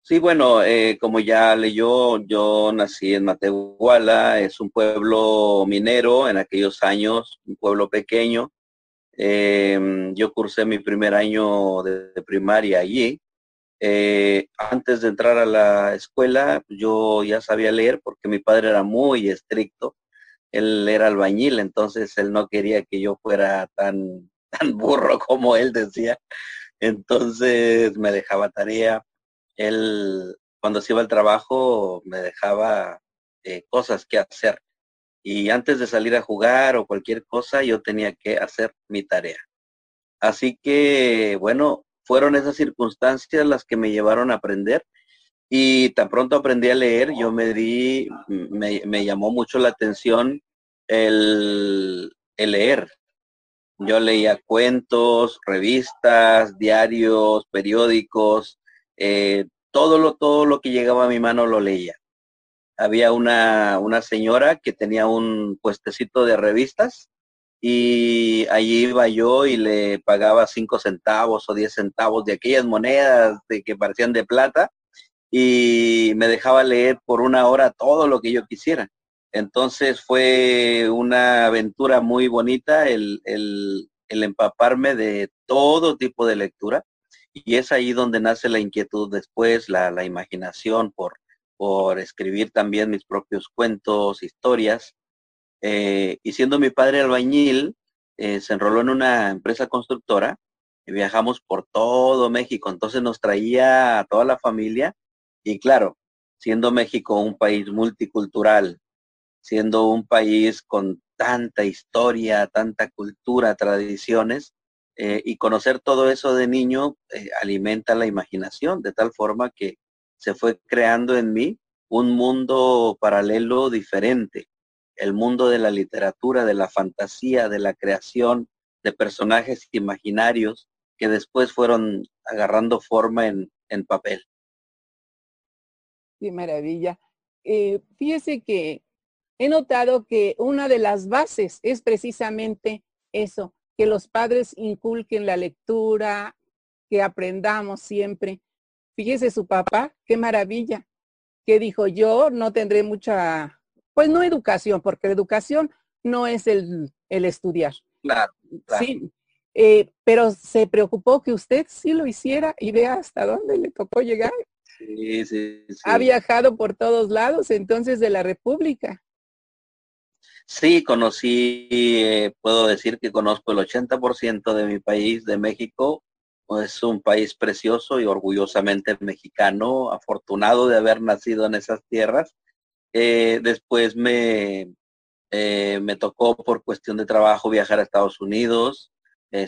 [SPEAKER 9] Sí, bueno, eh, como ya leyó, yo nací en Matehuala, es un pueblo minero en aquellos años, un pueblo pequeño. Em, yo cursé mi primer año de, primaria allí. Eh, antes de entrar a la escuela, yo ya sabía leer porque mi padre era muy estricto. Él era albañil, entonces él no quería que yo fuera tan, tan burro como él decía. Entonces me dejaba tarea. Él, cuando se iba al trabajo, me dejaba eh, cosas que hacer. Y antes de salir a jugar o cualquier cosa, yo tenía que hacer mi tarea. Así que, bueno, fueron esas circunstancias las que me llevaron a aprender y tan pronto aprendí a leer, yo me di, me, llamó mucho la atención el, leer. Yo leía cuentos, revistas, diarios, periódicos, eh, todo, lo, todo lo que llegaba a mi mano lo leía. Había una, una señora que tenía un puestecito de revistas y allí iba yo y le pagaba cinco centavos o diez centavos de aquellas monedas de que parecían de plata y me dejaba leer por una hora todo lo que yo quisiera. Entonces fue una aventura muy bonita el, el, empaparme de todo tipo de lectura y es ahí donde nace la inquietud después, la, la imaginación por, por escribir también mis propios cuentos, historias eh, y siendo mi padre albañil, eh, se enroló en una empresa constructora y viajamos por todo México. Entonces nos traía a toda la familia y claro, siendo México un país multicultural, siendo un país con tanta historia, tanta cultura, tradiciones, eh, y conocer todo eso de niño alimenta la imaginación, de tal forma que se fue creando en mí un mundo paralelo diferente el mundo de la literatura, de la fantasía, de la creación de personajes imaginarios que después fueron agarrando forma en, papel.
[SPEAKER 2] Qué maravilla. Eh, fíjese que he notado que una de las bases es precisamente eso, que los padres inculquen la lectura, que aprendamos siempre. Fíjese su papá, qué maravilla, que dijo yo no tendré mucha pues no educación, porque la educación no es el, estudiar.
[SPEAKER 9] Claro,
[SPEAKER 2] Sí, eh, pero se preocupó que usted sí lo hiciera y vea hasta dónde le tocó llegar.
[SPEAKER 9] Sí, sí, sí.
[SPEAKER 2] Ha viajado por todos lados entonces de la República.
[SPEAKER 9] Sí, conocí, eh, puedo decir que conozco el 80% de mi país, de México. Es un país precioso y orgullosamente mexicano, afortunado de haber nacido en esas tierras. Eh, después me, eh, me tocó por cuestión de trabajo viajar a Estados Unidos,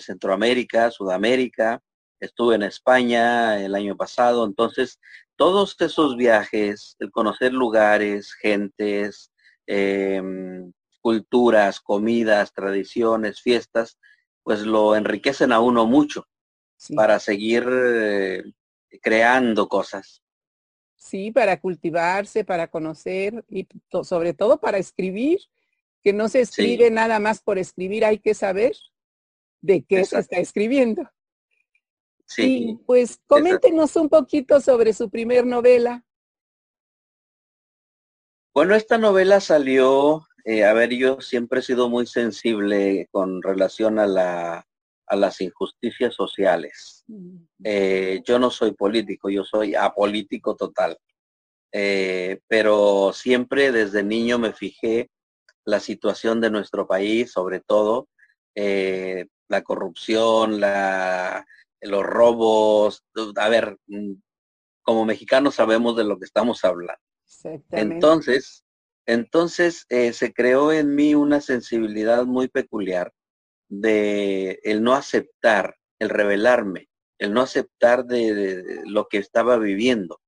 [SPEAKER 9] Centroamérica, Sudamérica. Estuve en España el año pasado. Entonces, todos esos viajes, el conocer lugares, gentes, em, culturas, comidas, tradiciones, fiestas, pues lo enriquecen a uno mucho para seguir creando cosas.
[SPEAKER 2] Sí, para cultivarse, para conocer y sobre todo para escribir, que no se escribe nada más por escribir, hay que saber de qué se está escribiendo. Sí. Y pues coméntenos un poquito sobre su primer novela.
[SPEAKER 9] Bueno, esta novela salió, eh, a ver, yo siempre he sido muy sensible con relación a la a las injusticias sociales. Eh, yo no soy político, yo soy apolítico total. Eh, pero siempre desde niño me fijé la situación de nuestro país, sobre todo la corrupción, la, los robos. A ver, mm, como mexicanos sabemos de lo que estamos hablando. Entonces, entonces se creó en mí una sensibilidad muy peculiar de el no aceptar, el revelarme, el no aceptar de, lo que estaba viviendo.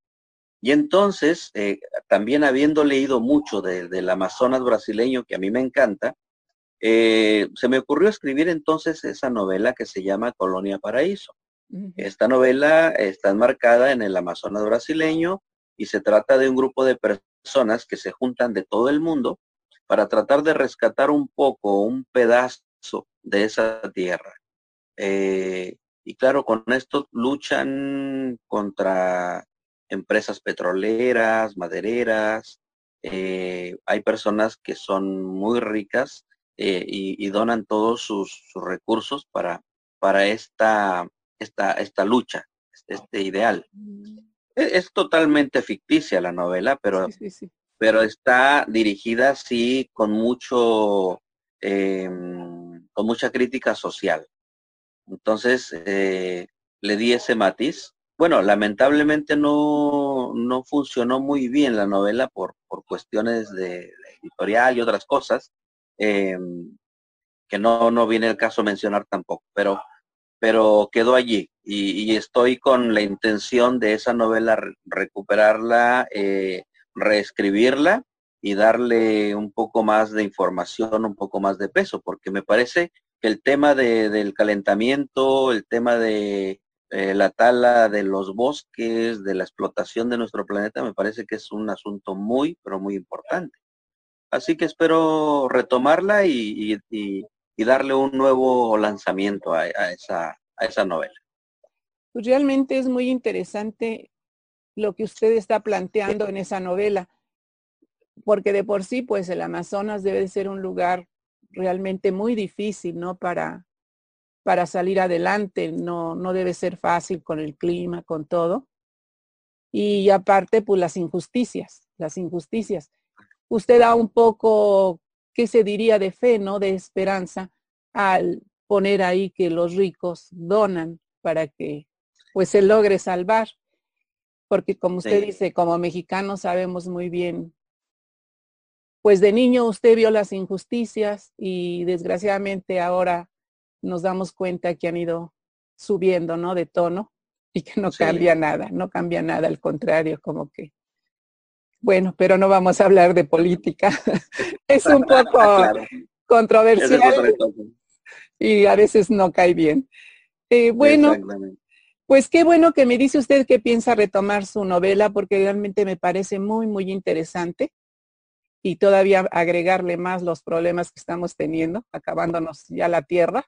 [SPEAKER 9] Y entonces, eh, también habiendo leído mucho del Amazonas brasileño, que a mí me encanta, eh, se me ocurrió escribir entonces esa novela que se llama Colonia Paraíso. Esta novela está enmarcada en el Amazonas brasileño y se trata de un grupo de personas que se juntan de todo el mundo para tratar de rescatar un poco, un pedazo de esa tierra. Eh, y claro, con esto luchan contra empresas petroleras, madereras. Eh, hay personas que son muy ricas eh, y, donan todos sus, recursos para, para esta, esta, esta lucha, este, este ideal. Mm. E, es, totalmente ficticia la novela, pero, pero está dirigida sí con mucho, em, con mucha crítica social. Entonces, eh, le di ese matiz. Bueno, lamentablemente no, no funcionó muy bien la novela por, por cuestiones de, editorial y otras cosas, em, que no, no viene el caso mencionar tampoco, pero, pero quedó allí y, estoy con la intención de esa novela recuperarla, eh, reescribirla y darle un poco más de información, un poco más de peso, porque me parece que el tema del calentamiento, el tema de eh, la tala de los bosques, de la explotación de nuestro planeta, me parece que es un asunto muy, pero muy importante. Así que espero retomarla y, darle un nuevo lanzamiento a, esa, a esa novela.
[SPEAKER 2] Pues realmente es muy interesante lo que usted está planteando en esa novela, porque de por sí, pues el Amazonas debe ser un lugar realmente muy difícil, ¿no? Para, para salir adelante, no, no debe ser fácil con el clima, con todo. Y aparte, pues las injusticias, las injusticias. Usted da un poco, ¿qué se diría de fe, no? De esperanza al poner ahí que los ricos donan para que pues se logre salvar. Porque como usted dice, como mexicanos sabemos muy bien pues de niño usted vio las injusticias y desgraciadamente ahora nos damos cuenta que han ido subiendo, ¿no? De tono y que no cambia nada, no cambia nada, al contrario, como que, bueno, pero no vamos a hablar de política. es un poco controversial y a veces no cae bien. Eh, bueno, pues qué bueno que me dice usted que piensa retomar su novela porque realmente me parece muy, muy interesante. Y todavía agregarle más los problemas que estamos teniendo, acabándonos ya la tierra,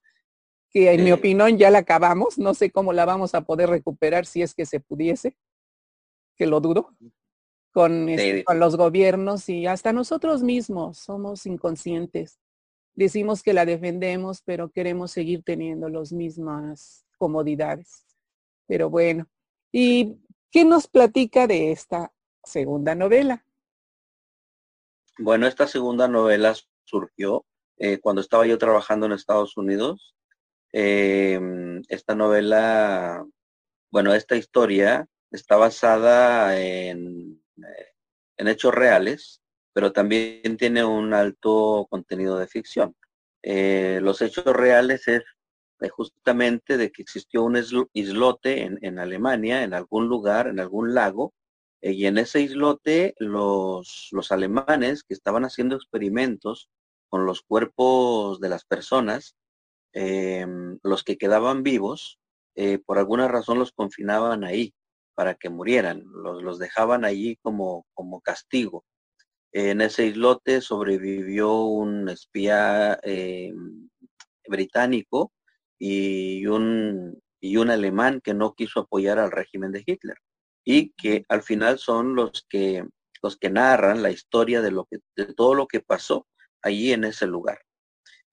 [SPEAKER 2] que en mi opinión ya la acabamos, no sé cómo la vamos a poder recuperar si es que se pudiese, que lo dudo, con, este, con los gobiernos y hasta nosotros mismos somos inconscientes. Decimos que la defendemos, pero queremos seguir teniendo las mismas comodidades. Pero bueno, ¿y qué nos platica de esta segunda novela?
[SPEAKER 9] Bueno, esta segunda novela surgió eh, cuando estaba yo trabajando en Estados Unidos. Em, esta novela, bueno, esta historia está basada en, en, hechos reales, pero también tiene un alto contenido de ficción. Eh, los hechos reales es justamente de que existió un islote en, Alemania, en algún lugar, en algún lago, eh, y en ese islote los, los alemanes que estaban haciendo experimentos con los cuerpos de las personas, los que quedaban vivos, eh, por alguna razón los confinaban ahí para que murieran, los, los dejaban allí como, como castigo. En ese islote sobrevivió un espía em, británico y un, y un alemán que no quiso apoyar al régimen de Hitler y que al final son los que los que narran la historia de lo de todo lo que pasó allí en ese lugar.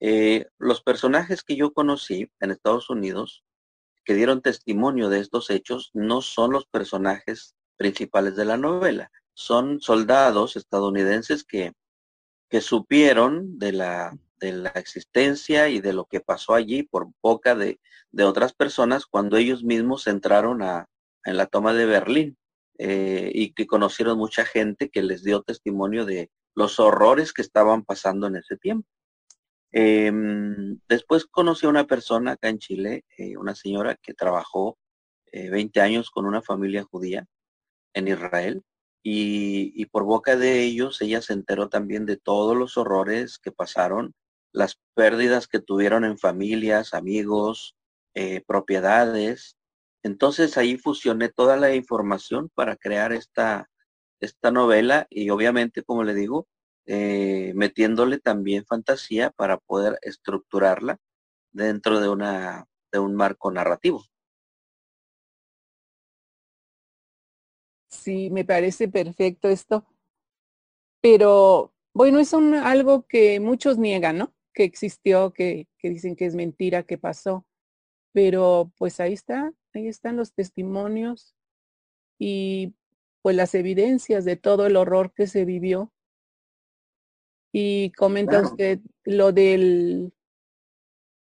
[SPEAKER 9] Eh, los personajes que yo conocí en Estados Unidos que dieron testimonio de estos hechos no son los personajes principales de la novela, son soldados estadounidenses que, que supieron de la, de la existencia y de lo que pasó allí por boca de, de otras personas cuando ellos mismos entraron a, en la toma de Berlín eh, y que conocieron mucha gente que les dio testimonio de los horrores que estaban pasando en ese tiempo. Em, después conocí a una persona acá en Chile, eh, una señora que trabajó 20 eh, años con una familia judía en Israel y, y, por boca de ellos ella se enteró también de todos los horrores que pasaron, las pérdidas que tuvieron en familias, amigos, propiedades, entonces ahí fusioné toda la información para crear esta, esta novela y obviamente, como le digo, eh, metiéndole también fantasía para poder estructurarla dentro de, una, de un marco narrativo.
[SPEAKER 2] Sí, me parece perfecto esto. Pero bueno, es un, algo que muchos niegan, ¿no? Que existió, que, que dicen que es mentira, que pasó. Pero pues ahí está, ahí están los testimonios y pues las evidencias de todo el horror que se vivió. Y comenta
[SPEAKER 9] Claro.
[SPEAKER 2] usted lo del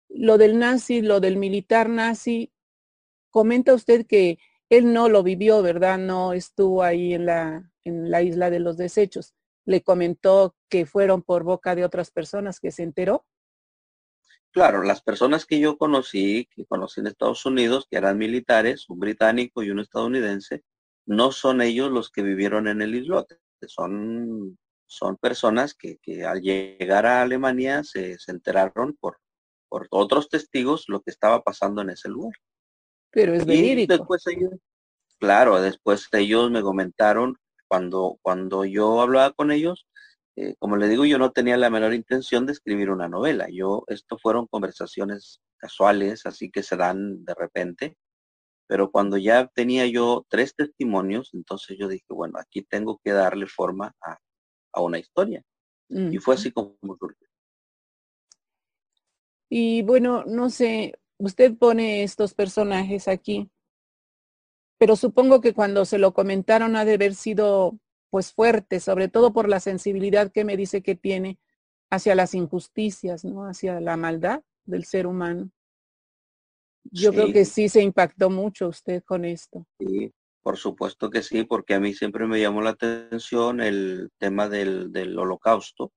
[SPEAKER 2] lo del nazi, lo del militar nazi. Comenta usted que él no lo vivió, ¿verdad? No estuvo ahí en la en la isla de los desechos. Le comentó que fueron por boca de otras personas que se enteró.
[SPEAKER 9] Claro, las personas que yo conocí, que conocí en Estados Unidos, que eran militares, un británico y un estadounidense, no son ellos los que vivieron en el islote, son, son personas que, que al llegar a Alemania se, se enteraron por, por otros testigos lo que estaba pasando en ese lugar.
[SPEAKER 2] Pero es
[SPEAKER 9] Y
[SPEAKER 2] verídico.
[SPEAKER 9] después ellos, claro, después ellos me comentaron, cuando, cuando yo hablaba con ellos, eh, como le digo, yo no tenía la menor intención de escribir una novela. Yo, esto fueron conversaciones casuales, así que se dan de repente. Pero cuando ya tenía yo tres testimonios, entonces yo dije, bueno, aquí tengo que darle forma a, a una historia. Y fue así como surgió.
[SPEAKER 2] Y bueno, no sé, usted pone estos personajes aquí, pero supongo que cuando se lo comentaron ha de haber sido pues fuerte, sobre todo por la sensibilidad que me dice que tiene hacia las injusticias, ¿no? Hacia la maldad del ser humano. Yo creo que
[SPEAKER 9] Sí,
[SPEAKER 2] sí se impactó mucho usted con esto.
[SPEAKER 9] sí, por supuesto que sí, porque a mí siempre me llamó la atención el tema del, del holocausto.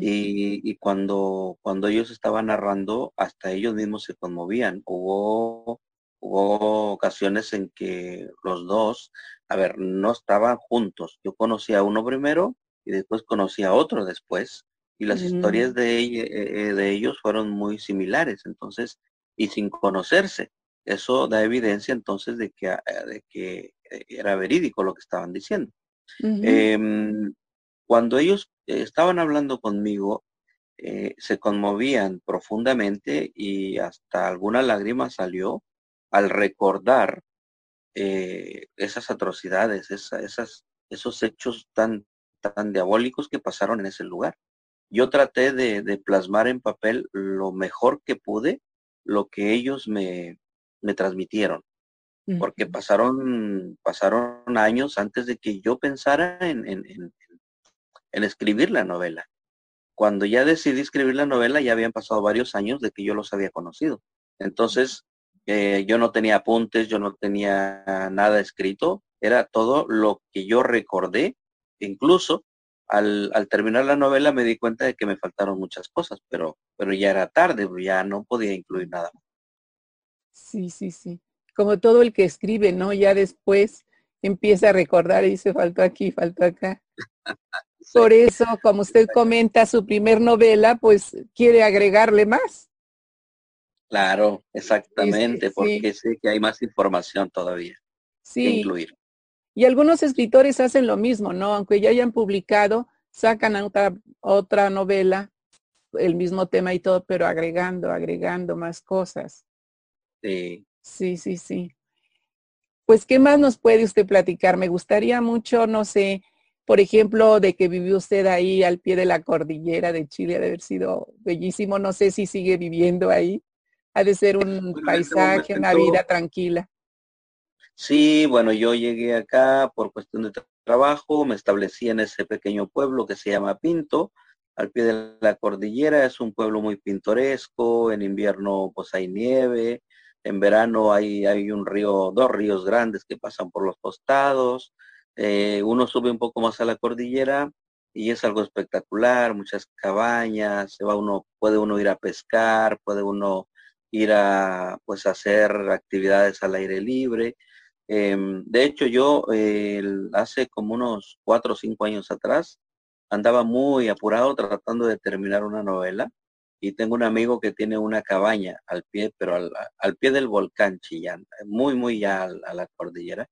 [SPEAKER 9] Y, y cuando, cuando ellos estaban narrando, hasta ellos mismos se conmovían. Hubo, hubo ocasiones en que los dos, a ver, no estaban juntos. Yo conocí a uno primero y después conocí a otro después. Y las historias
[SPEAKER 2] Mm.
[SPEAKER 9] de, ell- eh, eh, de ellos fueron muy similares. Entonces, y sin conocerse. Eso da evidencia entonces de que, ah, de que eh, era verídico lo que estaban diciendo. Em, cuando ellos eh, estaban hablando conmigo, eh, se conmovían profundamente y hasta alguna lágrima salió al recordar eh, esas atrocidades, esa- esas, esos hechos tan, tan diabólicos que pasaron en ese lugar. Yo traté de, de plasmar en papel lo mejor que pude lo que ellos me, me transmitieron porque pasaron, pasaron años antes de que yo pensara en, en- en- en escribir la novela. Cuando ya decidí escribir la novela, ya habían pasado varios años de que yo los había conocido. Entonces, eh, yo no tenía apuntes, yo no tenía nada escrito, era todo lo que yo recordé. Incluso al, al terminar la novela me di cuenta de que me faltaron muchas cosas, pero, pero ya era tarde, ya no podía incluir nada más.
[SPEAKER 2] Sí, sí, sí. Como todo el que escribe, ¿no? Ya después empieza a recordar y dice, faltó aquí, faltó acá.
[SPEAKER 9] Sí,
[SPEAKER 2] Por eso, como usted comenta, su primer novela, pues quiere agregarle más.
[SPEAKER 9] Claro,
[SPEAKER 2] sí,
[SPEAKER 9] exactamente,
[SPEAKER 2] sí,
[SPEAKER 9] porque sé que hay más información todavía que
[SPEAKER 2] sí.
[SPEAKER 9] incluir.
[SPEAKER 2] Y algunos escritores hacen lo mismo, ¿no? Aunque ya hayan publicado, sacan otra, otra novela, el mismo tema y todo, pero agregando, agregando más cosas.
[SPEAKER 9] Sí.
[SPEAKER 2] Sí, sí, sí. Pues, ¿qué más nos puede usted platicar? Me gustaría mucho, no sé, por ejemplo, de que vivió usted ahí al pie de la cordillera de Chile, ha de haber sido bellísimo. No sé si sigue viviendo ahí. Ha de ser un
[SPEAKER 9] Bueno, este
[SPEAKER 2] paisaje, una vida tranquila.
[SPEAKER 9] sí, bueno, yo llegué acá por cuestión de tra- trabajo, me establecí en ese pequeño pueblo que se llama Pinto, al pie de la cordillera, es un pueblo muy pintoresco, en invierno pues hay nieve, en verano hay, hay un río, dos ríos grandes que pasan por los costados, eh, uno sube un poco más a la cordillera y es algo espectacular, muchas cabañas, se va uno, puede uno ir a pescar, puede uno ir a pues hacer actividades al aire libre. Em, de hecho, yo hace como unos cuatro o cinco años atrás andaba muy apurado tratando de terminar una novela y tengo un amigo que tiene una cabaña al pie, pero al, al pie del volcán Chillán, muy, muy ya a la cordillera.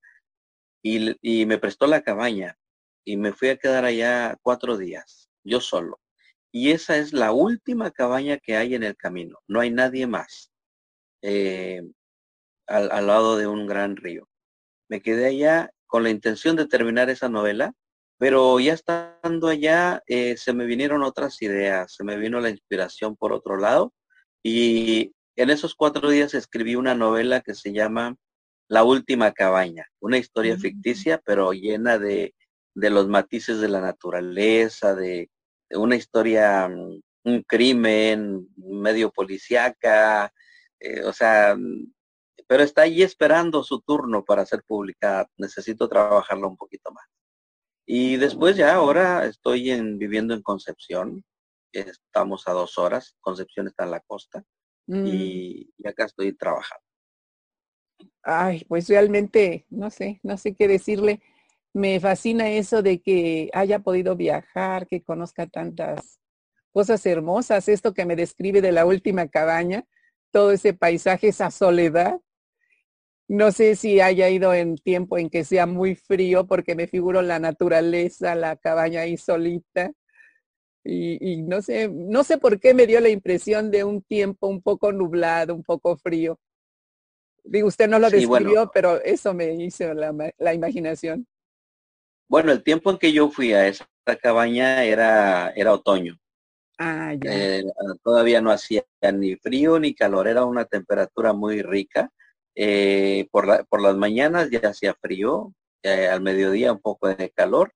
[SPEAKER 9] y, y me prestó la cabaña y me fui a quedar allá cuatro días, yo solo. Y esa es la última cabaña que hay en el camino, no hay nadie más eh, al, al lado de un gran río. Me quedé allá con la intención de terminar esa novela, pero ya estando allá eh, se me vinieron otras ideas, se me vino la inspiración por otro lado y en esos cuatro días escribí una novela que se llama La Última Cabaña, una historia
[SPEAKER 2] Mm.
[SPEAKER 9] ficticia pero llena de, de los matices de la naturaleza, de, de una historia, mm, un crimen medio policíaca, eh, o sea, mm, pero está ahí esperando su turno para ser publicada. Necesito trabajarla un poquito más. Y después ya ahora estoy en, viviendo en Concepción. Estamos a dos horas. Concepción está en la costa.
[SPEAKER 2] Mm.
[SPEAKER 9] Y, y acá estoy trabajando.
[SPEAKER 2] Ay, pues realmente, no sé, no sé qué decirle. Me fascina eso de que haya podido viajar, que conozca tantas cosas hermosas. Esto que me describe de la última cabaña, todo ese paisaje, esa soledad. No sé si haya ido en tiempo en que sea muy frío, porque me figuro la naturaleza, la cabaña ahí solita. Y, y no sé, no sé por qué me dio la impresión de un tiempo un poco nublado, un poco frío. Digo, usted no lo
[SPEAKER 9] Sí, bueno.
[SPEAKER 2] describió, pero eso me hizo la, la imaginación.
[SPEAKER 9] Bueno, el tiempo en que yo fui a esa cabaña era, era otoño.
[SPEAKER 2] Ah, ya.
[SPEAKER 9] Eh, todavía no hacía ni frío ni calor, era una temperatura muy rica. Eh, por, la- por las mañanas ya hacía frío, eh, al mediodía un poco de calor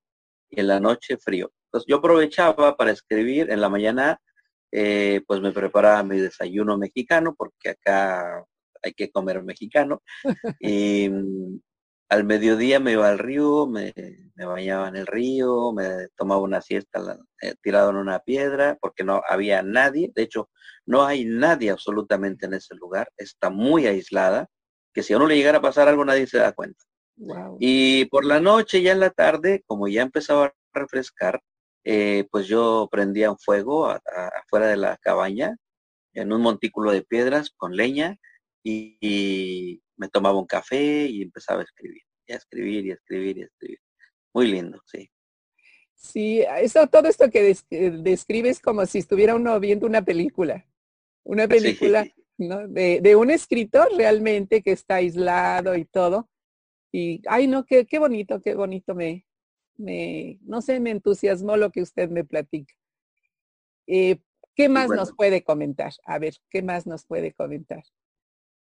[SPEAKER 9] y en la noche frío. Entonces yo aprovechaba para escribir, en la mañana eh, pues me preparaba mi desayuno mexicano porque acá hay que comer mexicano y al mediodía me iba al río, me, bañaba en el río, me tomaba una siesta tirado en una piedra porque no había nadie. De hecho, no hay nadie absolutamente en ese lugar. Está muy aislada, que si a uno le llegara a pasar algo nadie se da cuenta.
[SPEAKER 2] Wow.
[SPEAKER 9] Y por la noche, ya en la tarde, como ya empezaba a refrescar, eh, pues yo prendía un fuego a- a- afuera de la cabaña, en un montículo de piedras con leña, y, y me tomaba un café y empezaba a escribir, y a escribir, y a escribir, y a escribir. Muy lindo, sí.
[SPEAKER 2] Sí, eso, todo esto que des- que describe es como si estuviera uno viendo una película. Una película, ¿no? De, de un escritor realmente que está aislado y todo. Y, ay, no, qué, qué bonito, qué bonito me, me, no sé, me entusiasmó lo que usted me platica. Eh, ¿Qué más
[SPEAKER 9] bueno.
[SPEAKER 2] nos puede comentar? A ver, ¿qué más nos puede comentar?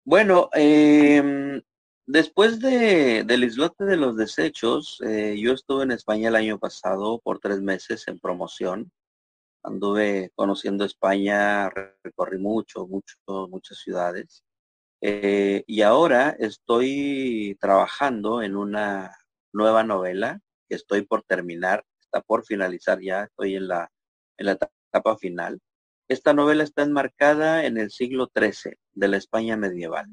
[SPEAKER 9] Bueno, em, después de, del islote de los desechos, eh, yo estuve en España el año pasado por tres meses en promoción. Anduve conociendo España, recorrí mucho, mucho, muchas ciudades. Eh, y ahora estoy trabajando en una nueva novela que estoy por terminar, está por finalizar ya, estoy en la, en la etapa final. Esta novela está enmarcada en el siglo XIII de la España medieval.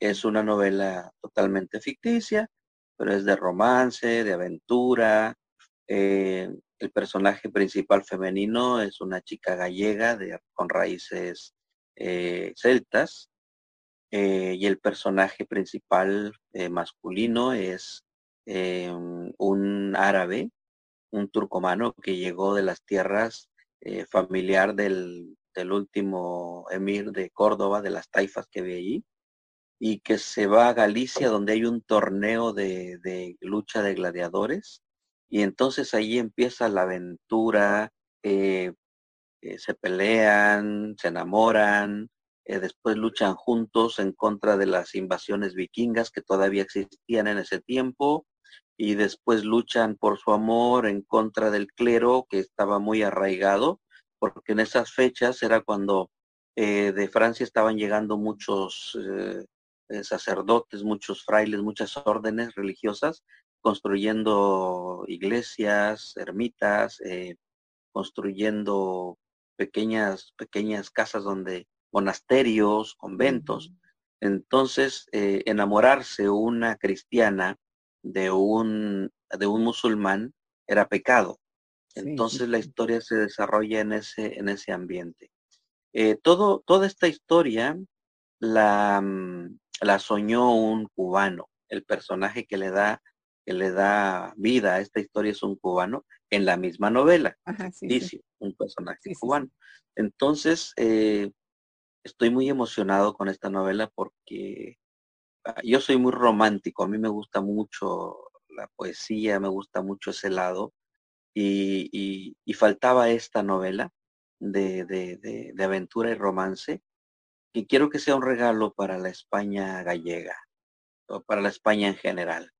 [SPEAKER 9] Es una novela totalmente ficticia, pero es de romance, de aventura. Eh, el personaje principal femenino es una chica gallega con raíces eh, celtas. Eh, y el personaje principal eh, masculino es un árabe, un turcomano que llegó de las tierras familiar del, del, último emir de Córdoba, de las taifas que ve allí, y que se va a Galicia donde hay un torneo de, de lucha de gladiadores, y entonces ahí empieza la aventura, eh, eh, se pelean, se enamoran, eh, después luchan juntos en contra de las invasiones vikingas que todavía existían en ese tiempo, y después luchan por su amor en contra del clero que estaba muy arraigado, porque en esas fechas era cuando de Francia estaban llegando muchos sacerdotes, muchos frailes, muchas órdenes religiosas, construyendo iglesias, ermitas, eh, construyendo pequeñas, pequeñas casas donde, monasterios, conventos. Entonces, eh, enamorarse una cristiana de un, de un musulmán era pecado. Entonces sí, la historia se desarrolla en ese, en ese ambiente. Eh, todo, toda esta historia la, la soñó un cubano, el personaje que le da que le da vida a esta historia es un cubano en la misma novela,
[SPEAKER 2] Ajá, sí, sí.
[SPEAKER 9] ficticio, un personaje
[SPEAKER 2] Sí,
[SPEAKER 9] cubano. Entonces, eh, estoy muy emocionado con esta novela porque ah, yo soy muy romántico, a mí me gusta mucho la poesía, me gusta mucho ese lado, y, y- y faltaba esta novela de, de- de- de aventura y romance, y quiero que sea un regalo para la España gallega, o para la España en general,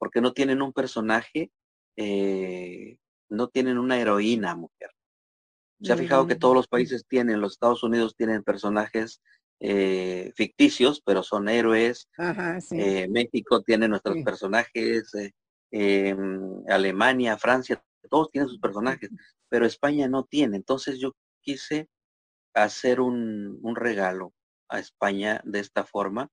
[SPEAKER 9] porque no tienen un personaje, eh, no tienen una heroína mujer. Se ha fijado que todos los países tienen, los Estados Unidos tienen personajes eh, ficticios, pero son héroes.
[SPEAKER 2] Ajá, sí.
[SPEAKER 9] Eh, México tiene nuestros
[SPEAKER 2] Sí.
[SPEAKER 9] personajes. em, Alemania, Francia, todos tienen sus personajes, pero España no tiene. Entonces yo quise hacer un, un regalo a España de esta forma,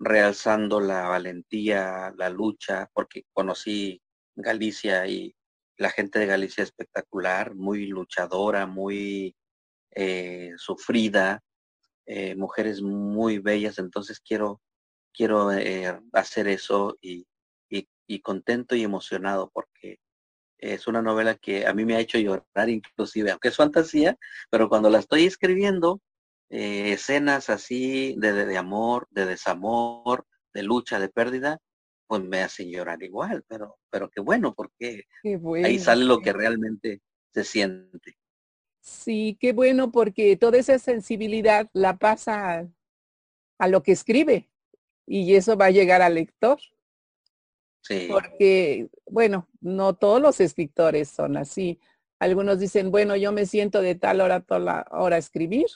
[SPEAKER 9] realzando la valentía, la lucha, porque conocí Galicia y la gente de Galicia espectacular, muy luchadora, muy eh, sufrida, eh, mujeres muy bellas, entonces quiero, quiero eh, hacer eso y, y- y contento y emocionado porque es una novela que a mí me ha hecho llorar inclusive, aunque es fantasía, pero cuando la estoy escribiendo, eh, escenas así de, de- de amor, de desamor, de lucha, de pérdida, pues me hacen llorar igual, pero, pero qué bueno, porque
[SPEAKER 2] Qué
[SPEAKER 9] ahí sale lo que realmente se siente.
[SPEAKER 2] Sí, qué bueno porque toda esa sensibilidad la pasa a, a lo que escribe y eso va a llegar al lector
[SPEAKER 9] Sí,
[SPEAKER 2] porque, bueno, no todos los escritores son así. Algunos dicen, bueno, yo me siento de tal hora a tal hora a escribir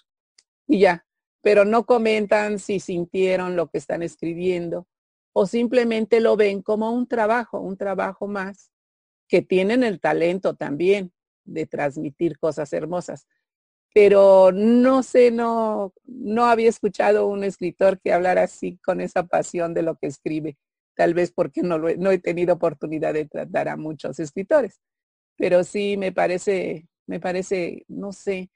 [SPEAKER 2] y ya, pero no comentan si sintieron lo que están escribiendo o simplemente lo ven como un trabajo, un trabajo más, que tienen el talento también de transmitir cosas hermosas. Pero no sé, no, no había escuchado un escritor que hablara así con esa pasión de lo que escribe. Tal vez porque no, no he tenido oportunidad de tratar a muchos escritores. Pero sí me parece, me parece, no sé,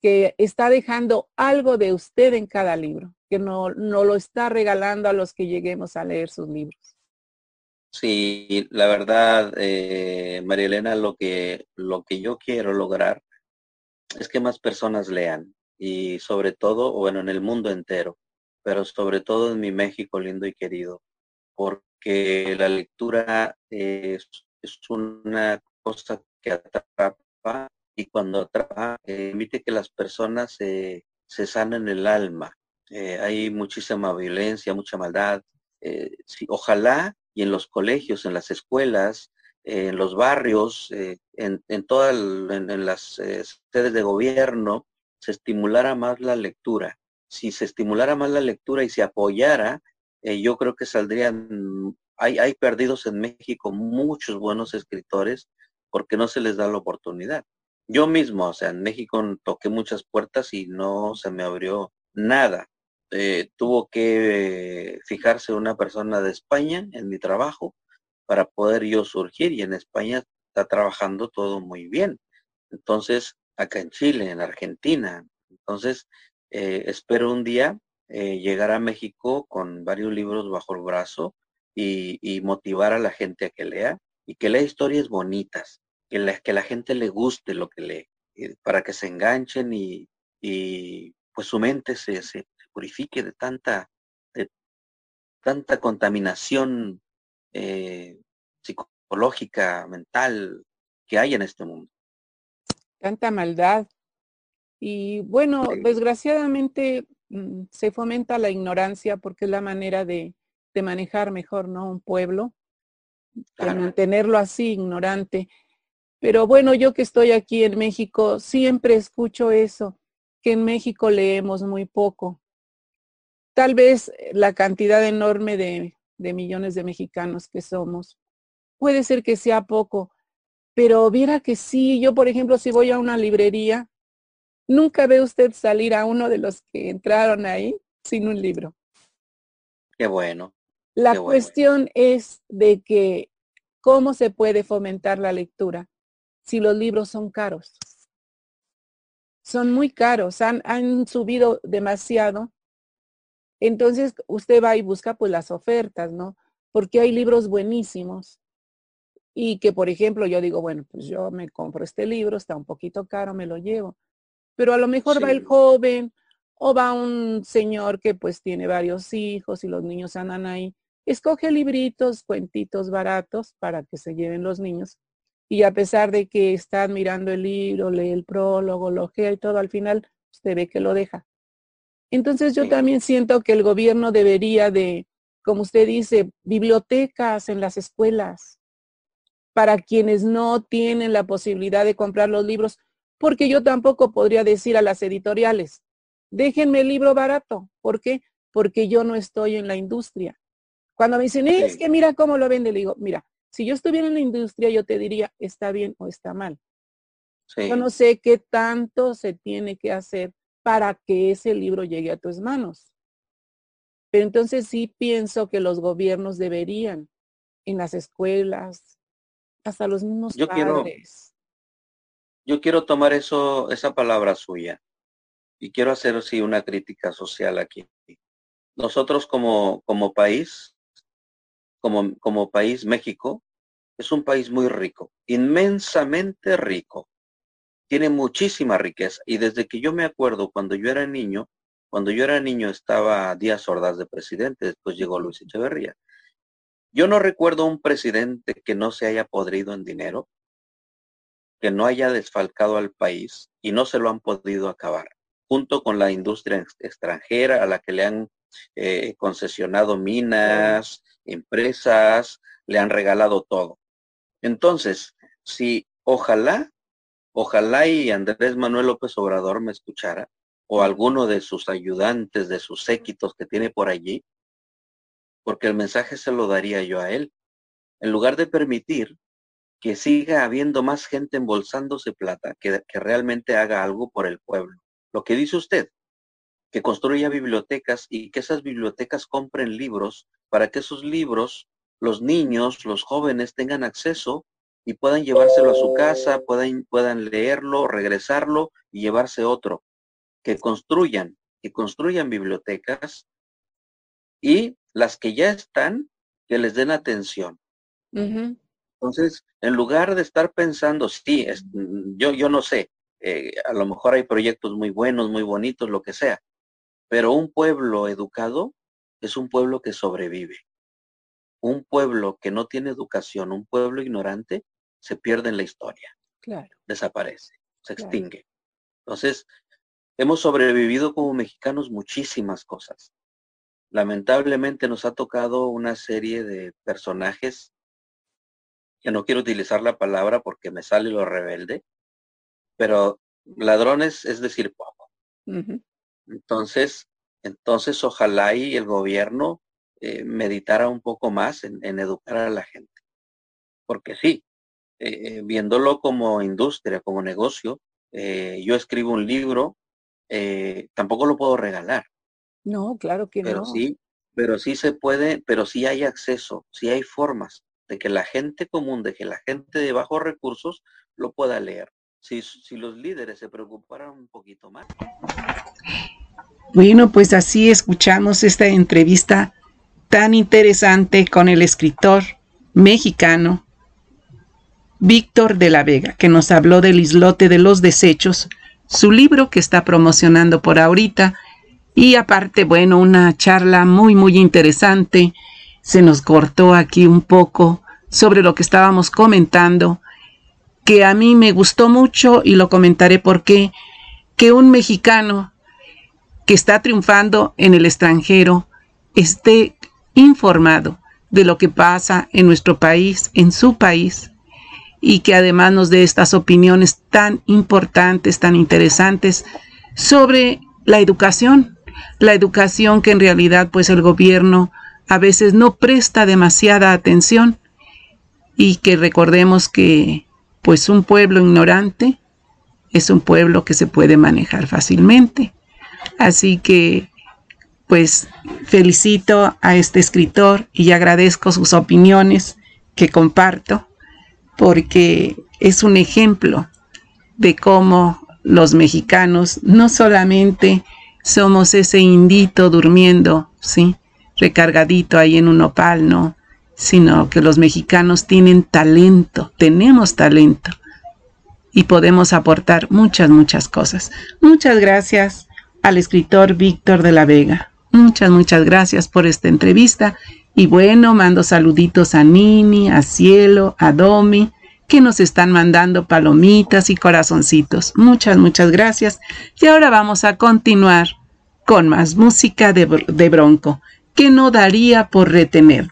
[SPEAKER 2] que está dejando algo de usted en cada libro, que no, no lo está regalando a los que lleguemos a leer sus libros.
[SPEAKER 9] sí, la verdad, eh, María Elena, lo que, lo que yo quiero lograr es que más personas lean y sobre todo, bueno, en el mundo entero, pero sobre todo en mi México lindo y querido, porque la lectura es, es una cosa que atrapa y cuando atrapa eh, permite que las personas se, se sanen el alma. Eh, hay muchísima violencia, mucha maldad. Eh, ojalá y en los colegios, en las escuelas, en los barrios, eh, en, en todas en, las sedes de gobierno, se estimulara más la lectura. Si se estimulara más la lectura y se apoyara, yo creo que saldrían, hay, hay perdidos en México muchos buenos escritores porque no se les da la oportunidad. Yo mismo, o sea, en México toqué muchas puertas y no se me abrió nada. Eh, tuvo que fijarse una persona de España en mi trabajo para poder yo surgir y en España está trabajando todo muy bien. Entonces, acá en Chile, en Argentina. Entonces, eh, espero un día eh, llegar a México con varios libros bajo el brazo y, y, motivar a la gente a que lea y que lea historias bonitas, que la, que la gente le guste lo que lee, eh, para que se enganchen y, y pues su mente se, se, purifique de tanta, de tanta contaminación eh, psicológica, mental que hay en este mundo.
[SPEAKER 2] Tanta maldad. Y bueno, desgraciadamente mm, se fomenta la ignorancia porque es la manera de, de manejar mejor, ¿no? Un pueblo, de mantenerlo así, ignorante. Pero bueno, yo que estoy aquí en México, siempre escucho eso, que en México leemos muy poco. Tal vez la cantidad enorme de, de millones de mexicanos que somos, puede ser que sea poco, pero viera que sí, yo por ejemplo, si voy a una librería, nunca ve usted salir a uno de los que entraron ahí sin un libro.
[SPEAKER 9] Qué bueno.
[SPEAKER 2] La
[SPEAKER 9] qué bueno.
[SPEAKER 2] cuestión es de que cómo se puede fomentar la lectura si los libros son caros. Son muy caros, han, han subido demasiado. Entonces usted va y busca pues las ofertas, ¿no? Porque hay libros buenísimos
[SPEAKER 10] y que, por ejemplo, yo digo, bueno, pues yo me compro este libro, está un poquito caro, me lo llevo. Pero a lo mejor va el joven o va un señor que pues tiene varios hijos y los niños andan ahí. Escoge libritos, cuentitos baratos para que se lleven los niños. Y a pesar de que está mirando el libro, lee el prólogo, lo ojea y todo, al final usted ve que lo deja. Entonces yo también siento que el gobierno debería de, como usted dice, bibliotecas en las escuelas para quienes no tienen la posibilidad de comprar los libros, porque yo tampoco podría decir a las editoriales, déjenme el libro barato. ¿Por qué? Porque yo no estoy en la industria. Cuando me dicen, es que mira cómo lo vende, le digo, mira, si yo estuviera en la industria, yo te diría, está bien o está mal. Yo no sé qué tanto se tiene que hacer para que ese libro llegue a tus manos. Pero entonces sí pienso que los gobiernos deberían, en las escuelas, hasta los mismos
[SPEAKER 9] yo
[SPEAKER 10] padres.
[SPEAKER 9] Quiero, yo quiero tomar eso, esa palabra suya y quiero hacer sí una crítica social aquí. Nosotros como, como país, como, como país México, es un país muy rico, inmensamente rico tiene muchísima riqueza. Y desde que yo me acuerdo, cuando yo era niño, cuando yo era niño estaba Díaz Ordaz de presidente, después llegó Luis Echeverría. Yo no recuerdo un presidente que no se haya podrido en dinero, que no haya desfalcado al país y no se lo han podido acabar, junto con la industria extranjera a la que le han eh, concesionado minas, empresas, le han regalado todo. Entonces, si ojalá Ojalá y Andrés Manuel López Obrador me escuchara, o alguno de sus ayudantes, de sus séquitos que tiene por allí, porque el mensaje se lo daría yo a él. En lugar de permitir que siga habiendo más gente embolsándose plata, que, que realmente haga algo por el pueblo. Lo que dice usted, que construya bibliotecas y que esas bibliotecas compren libros para que esos libros los niños, los jóvenes tengan acceso y puedan llevárselo a su casa, puedan, puedan leerlo, regresarlo y llevarse otro. Que construyan, que construyan bibliotecas y las que ya están, que les den atención. Entonces, en lugar de estar pensando, sí, yo, yo no sé, eh, a lo mejor hay proyectos muy buenos, muy bonitos, lo que sea, pero un pueblo educado es un pueblo que sobrevive. Un pueblo que no tiene educación, un pueblo ignorante, se pierde en la historia.
[SPEAKER 10] Claro.
[SPEAKER 9] Desaparece, se extingue. Entonces, hemos sobrevivido como mexicanos muchísimas cosas. Lamentablemente nos ha tocado una serie de personajes, que no quiero utilizar la palabra porque me sale lo rebelde, pero ladrones es decir poco. Entonces, entonces ojalá y el gobierno eh, meditara un poco más en, en, educar a la gente. Porque sí, eh, viéndolo como industria, como negocio, eh, yo escribo un libro, eh, tampoco lo puedo regalar.
[SPEAKER 10] No, claro que
[SPEAKER 9] pero
[SPEAKER 10] no.
[SPEAKER 9] Sí, pero sí se puede, pero sí hay acceso, sí hay formas de que la gente común, de que la gente de bajos recursos lo pueda leer. Si, si los líderes se preocuparan un poquito más.
[SPEAKER 2] Bueno, pues así escuchamos esta entrevista tan interesante con el escritor mexicano Víctor de la Vega, que nos habló del islote de los desechos, su libro que está promocionando por ahorita, y aparte, bueno, una charla muy, muy interesante. Se nos cortó aquí un poco sobre lo que estábamos comentando, que a mí me gustó mucho y lo comentaré porque que un mexicano que está triunfando en el extranjero esté informado de lo que pasa en nuestro país, en su país, y que además nos dé estas opiniones tan importantes, tan interesantes sobre la educación, la educación que en realidad pues el gobierno a veces no presta demasiada atención y que recordemos que pues un pueblo ignorante es un pueblo que se puede manejar fácilmente. Así que pues felicito a este escritor y agradezco sus opiniones que comparto porque es un ejemplo de cómo los mexicanos no solamente somos ese indito durmiendo, ¿sí? Recargadito ahí en un opal, ¿no? sino que los mexicanos tienen talento, tenemos talento y podemos aportar muchas, muchas cosas. Muchas gracias al escritor Víctor de la Vega. Muchas, muchas gracias por esta entrevista. Y bueno, mando saluditos a Nini, a Cielo, a Domi, que nos están mandando palomitas y corazoncitos. Muchas, muchas gracias. Y ahora vamos a continuar con más música de, de Bronco, que no daría por retener.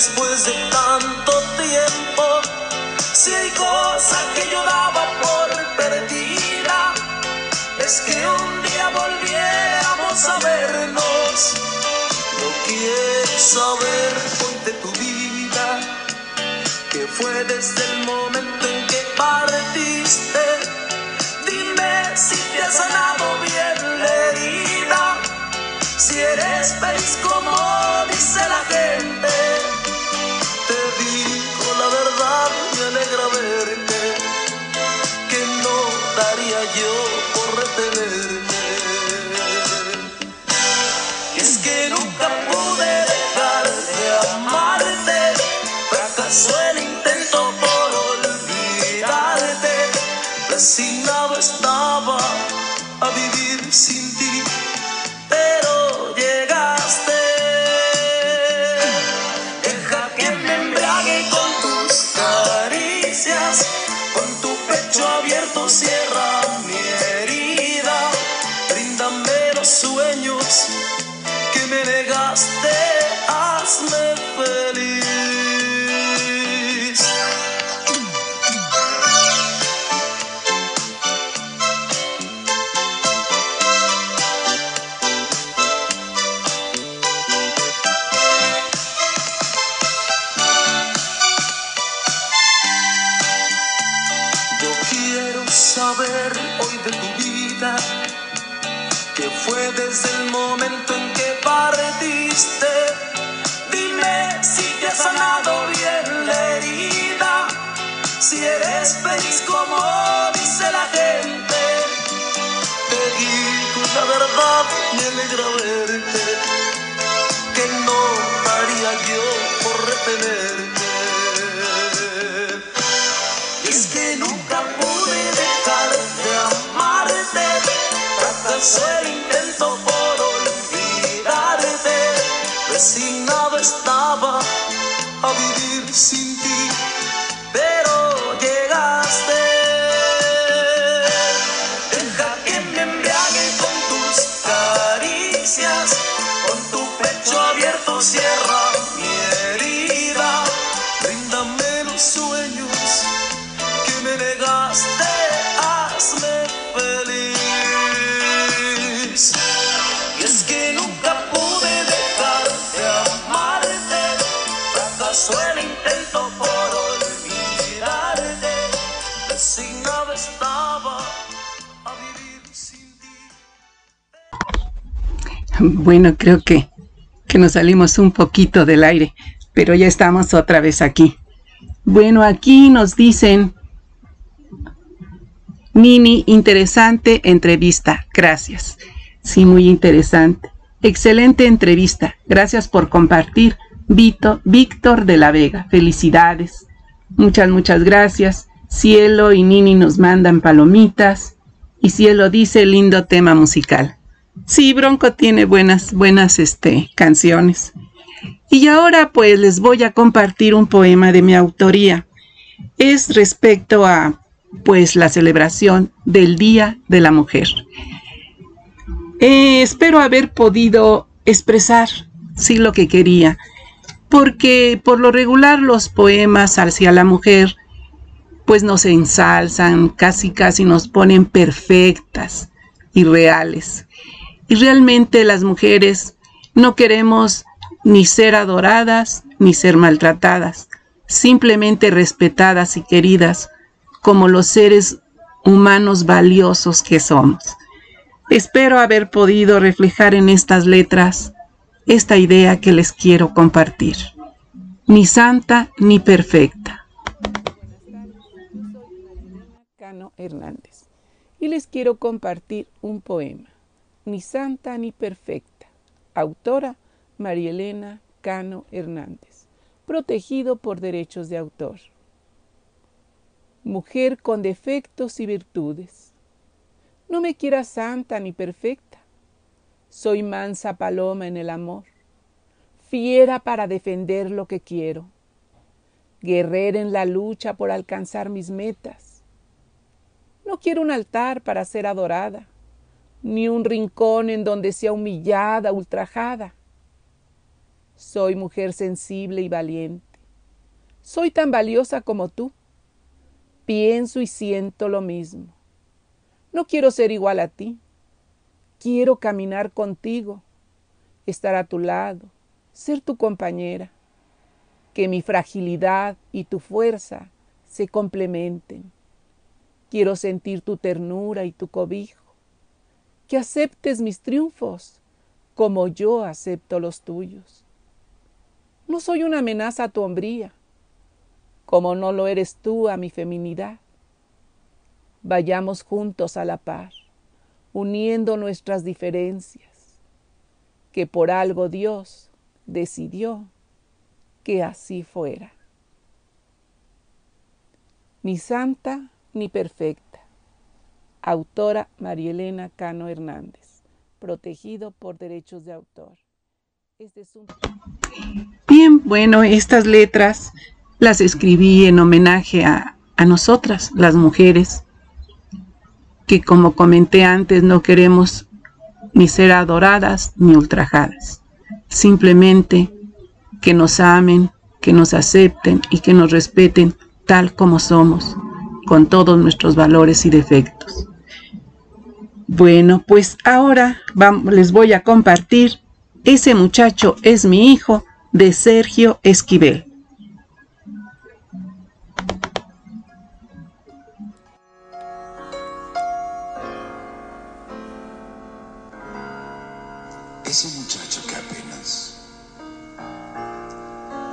[SPEAKER 6] Después de tanto tiempo. Si hay cosas que yo daba por perdida, es que un día volviéramos a vernos. No quiero saber de tu vida, que fue desde el momento en que partiste. Dime si te has sanado bien la herida, si eres feliz como la gente. Por retenerte. es que nunca pude dejar de amarte, fracasó el intento por olvidarte, resignado estaba a vivir sin ti. Me alegra verte, que no haría yo por retenerte. es que nunca pude dejar de amarte, fracasó el intento por olvidarte, resignado estaba a vivir sin cierra mi herida, bríndame los sueños que me negaste, hazme feliz. Y es que nunca pude dejar de amarte, fracasó el intento por olvidarte, resignado estaba.
[SPEAKER 2] Bueno, creo que que nos salimos un poquito del aire, pero ya estamos otra vez aquí. Bueno, aquí nos dicen, Nini, interesante entrevista, gracias. Sí, muy interesante. Excelente entrevista, gracias por compartir. Vito, Víctor de la Vega, felicidades. Muchas, muchas gracias. Cielo y Nini nos mandan palomitas. Y Cielo dice lindo tema musical. Sí, Bronco tiene buenas, buenas este, canciones. Y ahora pues les voy a compartir un poema de mi autoría. Es respecto a pues la celebración del Día de la Mujer. Eh, espero haber podido expresar sí lo que quería, porque por lo regular los poemas hacia la mujer pues nos ensalzan, casi casi nos ponen perfectas y reales. Y realmente las mujeres no queremos ni ser adoradas ni ser maltratadas, simplemente respetadas y queridas como los seres humanos valiosos que somos. Espero haber podido reflejar en estas letras esta idea que les quiero compartir. Ni santa ni perfecta.
[SPEAKER 10] Cano Hernández y les quiero compartir un poema, Ni santa ni perfecta, autora María Elena Cano Hernández, protegido por derechos de autor. Mujer con defectos y virtudes, no me quieras santa ni perfecta, soy mansa paloma en el amor, fiera para defender lo que quiero, guerrera en la lucha por alcanzar mis metas. No quiero un altar para ser adorada, ni un rincón en donde sea humillada, ultrajada. Soy mujer sensible y valiente. Soy tan valiosa como tú. Pienso y siento lo mismo. No quiero ser igual a ti Quiero caminar contigo, estar a tu lado, ser tu compañera. Que mi fragilidad y tu fuerza se complementen. Quiero sentir tu ternura y tu cobijo. Que aceptes mis triunfos como yo acepto los tuyos. No soy una amenaza a tu hombría, como no lo eres tú a mi feminidad. Vayamos juntos a la par uniendo nuestras diferencias, que por algo Dios decidió que así fuera. Ni santa ni perfecta. Autora María Elena Cano Hernández, protegido por derechos de autor.
[SPEAKER 2] Este es un... Bien, bueno, estas letras las escribí en homenaje a, a nosotras, las mujeres, que como comenté antes no queremos ni ser adoradas ni ultrajadas. Simplemente que nos amen, que nos acepten y que nos respeten tal como somos, con todos nuestros valores y defectos. Bueno, pues ahora les voy a compartir Ese muchacho es mi hijo de Sergio Esquivel.
[SPEAKER 11] Ese muchacho que apenas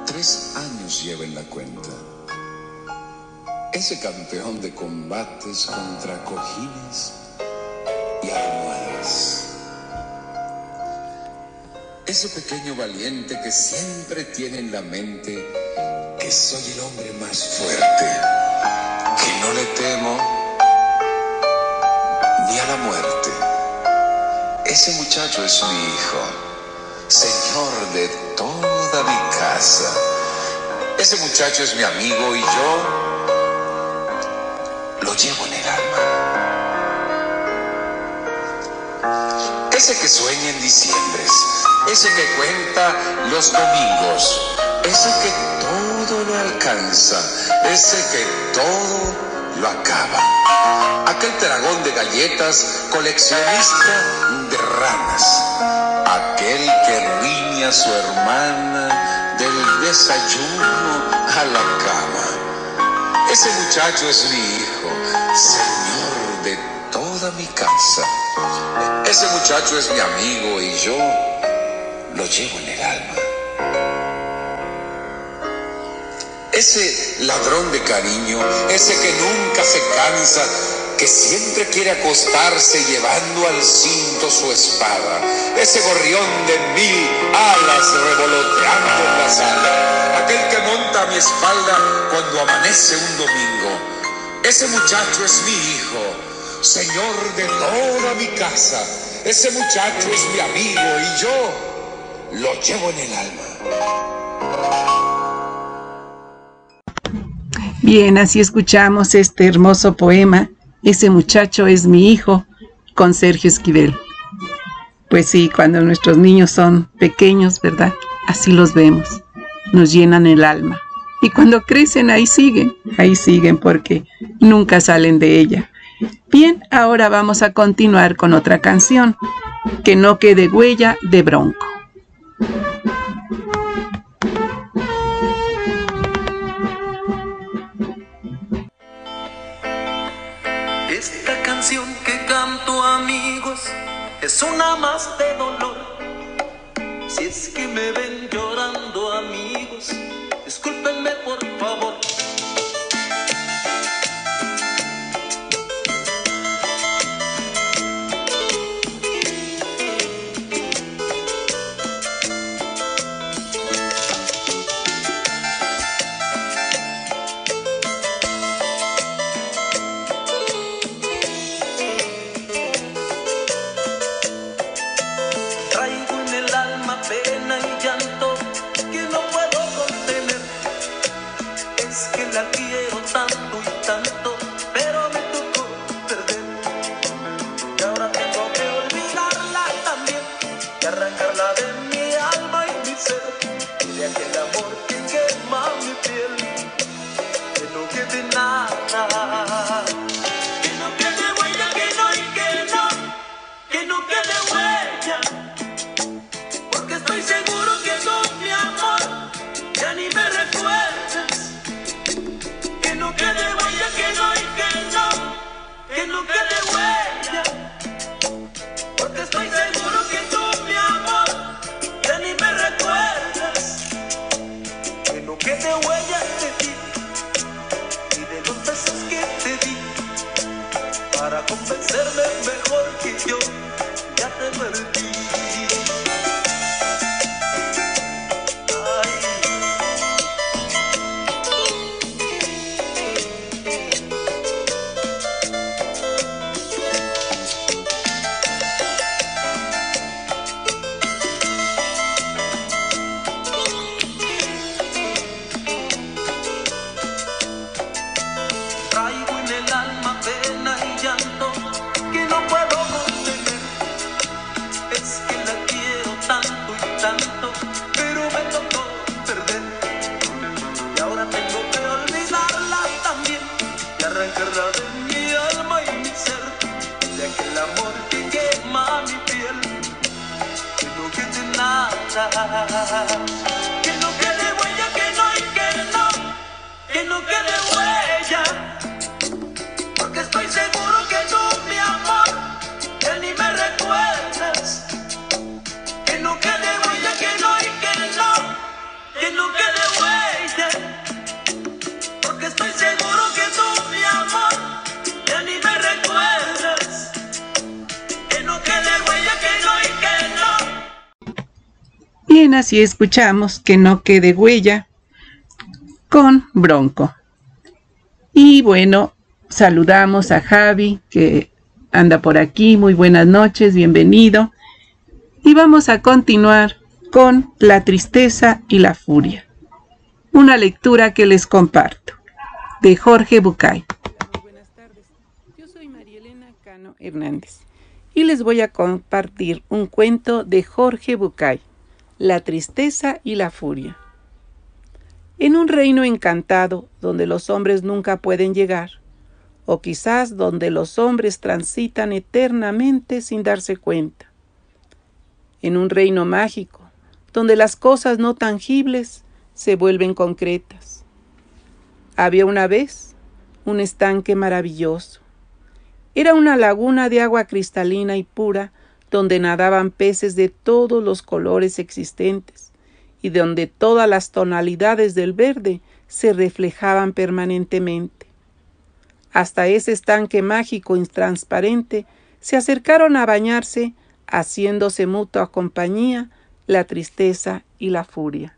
[SPEAKER 11] tres años lleva en la cuenta. Ese campeón de combates contra cojines y. Ese pequeño valiente que siempre tiene en la mente que soy el hombre más fuerte, que no le temo ni a la muerte ese muchacho es mi hijo, señor de toda mi casa. Ese muchacho es mi amigo y yo lo llevo en el alma. Ese que sueña en diciembre, ese que cuenta los domingos, ese que todo lo alcanza, ese que todo lo acaba. Aquel dragón de galletas, coleccionista de ranas. Aquel que riña a su hermana del desayuno a la cama. Ese muchacho es mi hijo, señor de toda mi casa. Ese muchacho es mi amigo y yo lo llevo en el alma. Ese ladrón de cariño, ese que nunca se cansa que siempre quiere acostarse llevando al cinto su espada, ese gorrión de mil alas revoloteando en la sala, aquel que monta a mi espalda cuando amanece un domingo. Ese muchacho es mi hijo, señor de toda mi casa. Ese muchacho es mi amigo y yo lo llevo en el alma.
[SPEAKER 2] Bien, así escuchamos este hermoso poema ese muchacho es mi hijo, con Sergio Esquivel. Pues sí, cuando nuestros niños son pequeños, ¿verdad? Así los vemos, nos llenan el alma. Y cuando crecen, ahí siguen, ahí siguen porque nunca salen de ella. Bien, ahora vamos a continuar con otra canción, Que no quede huella de Bronco.
[SPEAKER 6] Esta canción que canto amigos es una más de dolor. Si es que me ven llorando amigos, discúlpenme por
[SPEAKER 12] así escuchamos que no quede huella con Bronco. Y bueno, saludamos a Javi que anda por aquí. Muy buenas noches, bienvenido. Y vamos a continuar con La tristeza y la furia. Una lectura que les comparto de Jorge Bucay.
[SPEAKER 2] Buenas tardes. Yo soy María Elena Cano Hernández y les voy a compartir un cuento de Jorge Bucay, La tristeza y la furia. En un reino encantado donde los hombres nunca pueden llegar, o quizás donde los hombres transitan eternamente sin darse cuenta. En un reino mágico donde las cosas no tangibles se vuelven concretas. Había una vez un estanque maravilloso. Era una laguna de agua cristalina y pura donde nadaban peces de todos los colores existentes y donde todas las tonalidades del verde se reflejaban permanentemente. Hasta ese estanque mágico y transparente se acercaron a bañarse, haciéndose mutua compañía la tristeza y la furia.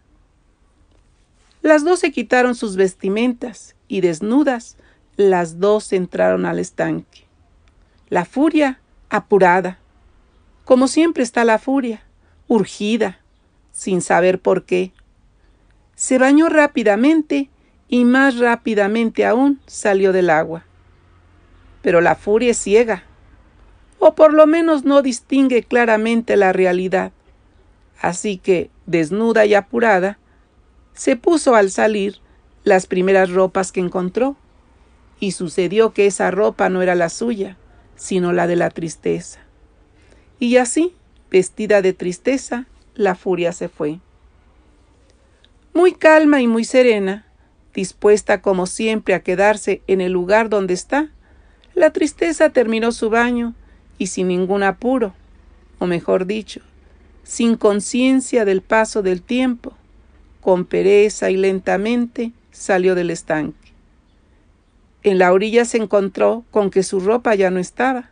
[SPEAKER 2] Las dos se quitaron sus vestimentas y desnudas, las dos entraron al estanque. La furia apurada, como siempre está la furia, urgida, sin saber por qué. Se bañó rápidamente y más rápidamente aún salió del agua. Pero la furia es ciega, o por lo menos no distingue claramente la realidad. Así que, desnuda y apurada, se puso al salir las primeras ropas que encontró, y sucedió que esa ropa no era la suya, sino la de la tristeza. Y así, vestida de tristeza, la furia se fue. Muy calma y muy serena, dispuesta como siempre a quedarse en el lugar donde está, la tristeza terminó su baño y sin ningún apuro
[SPEAKER 10] o mejor dicho, sin conciencia del paso del tiempo, con pereza y lentamente salió del estanque. En la orilla se encontró con que su ropa ya no estaba.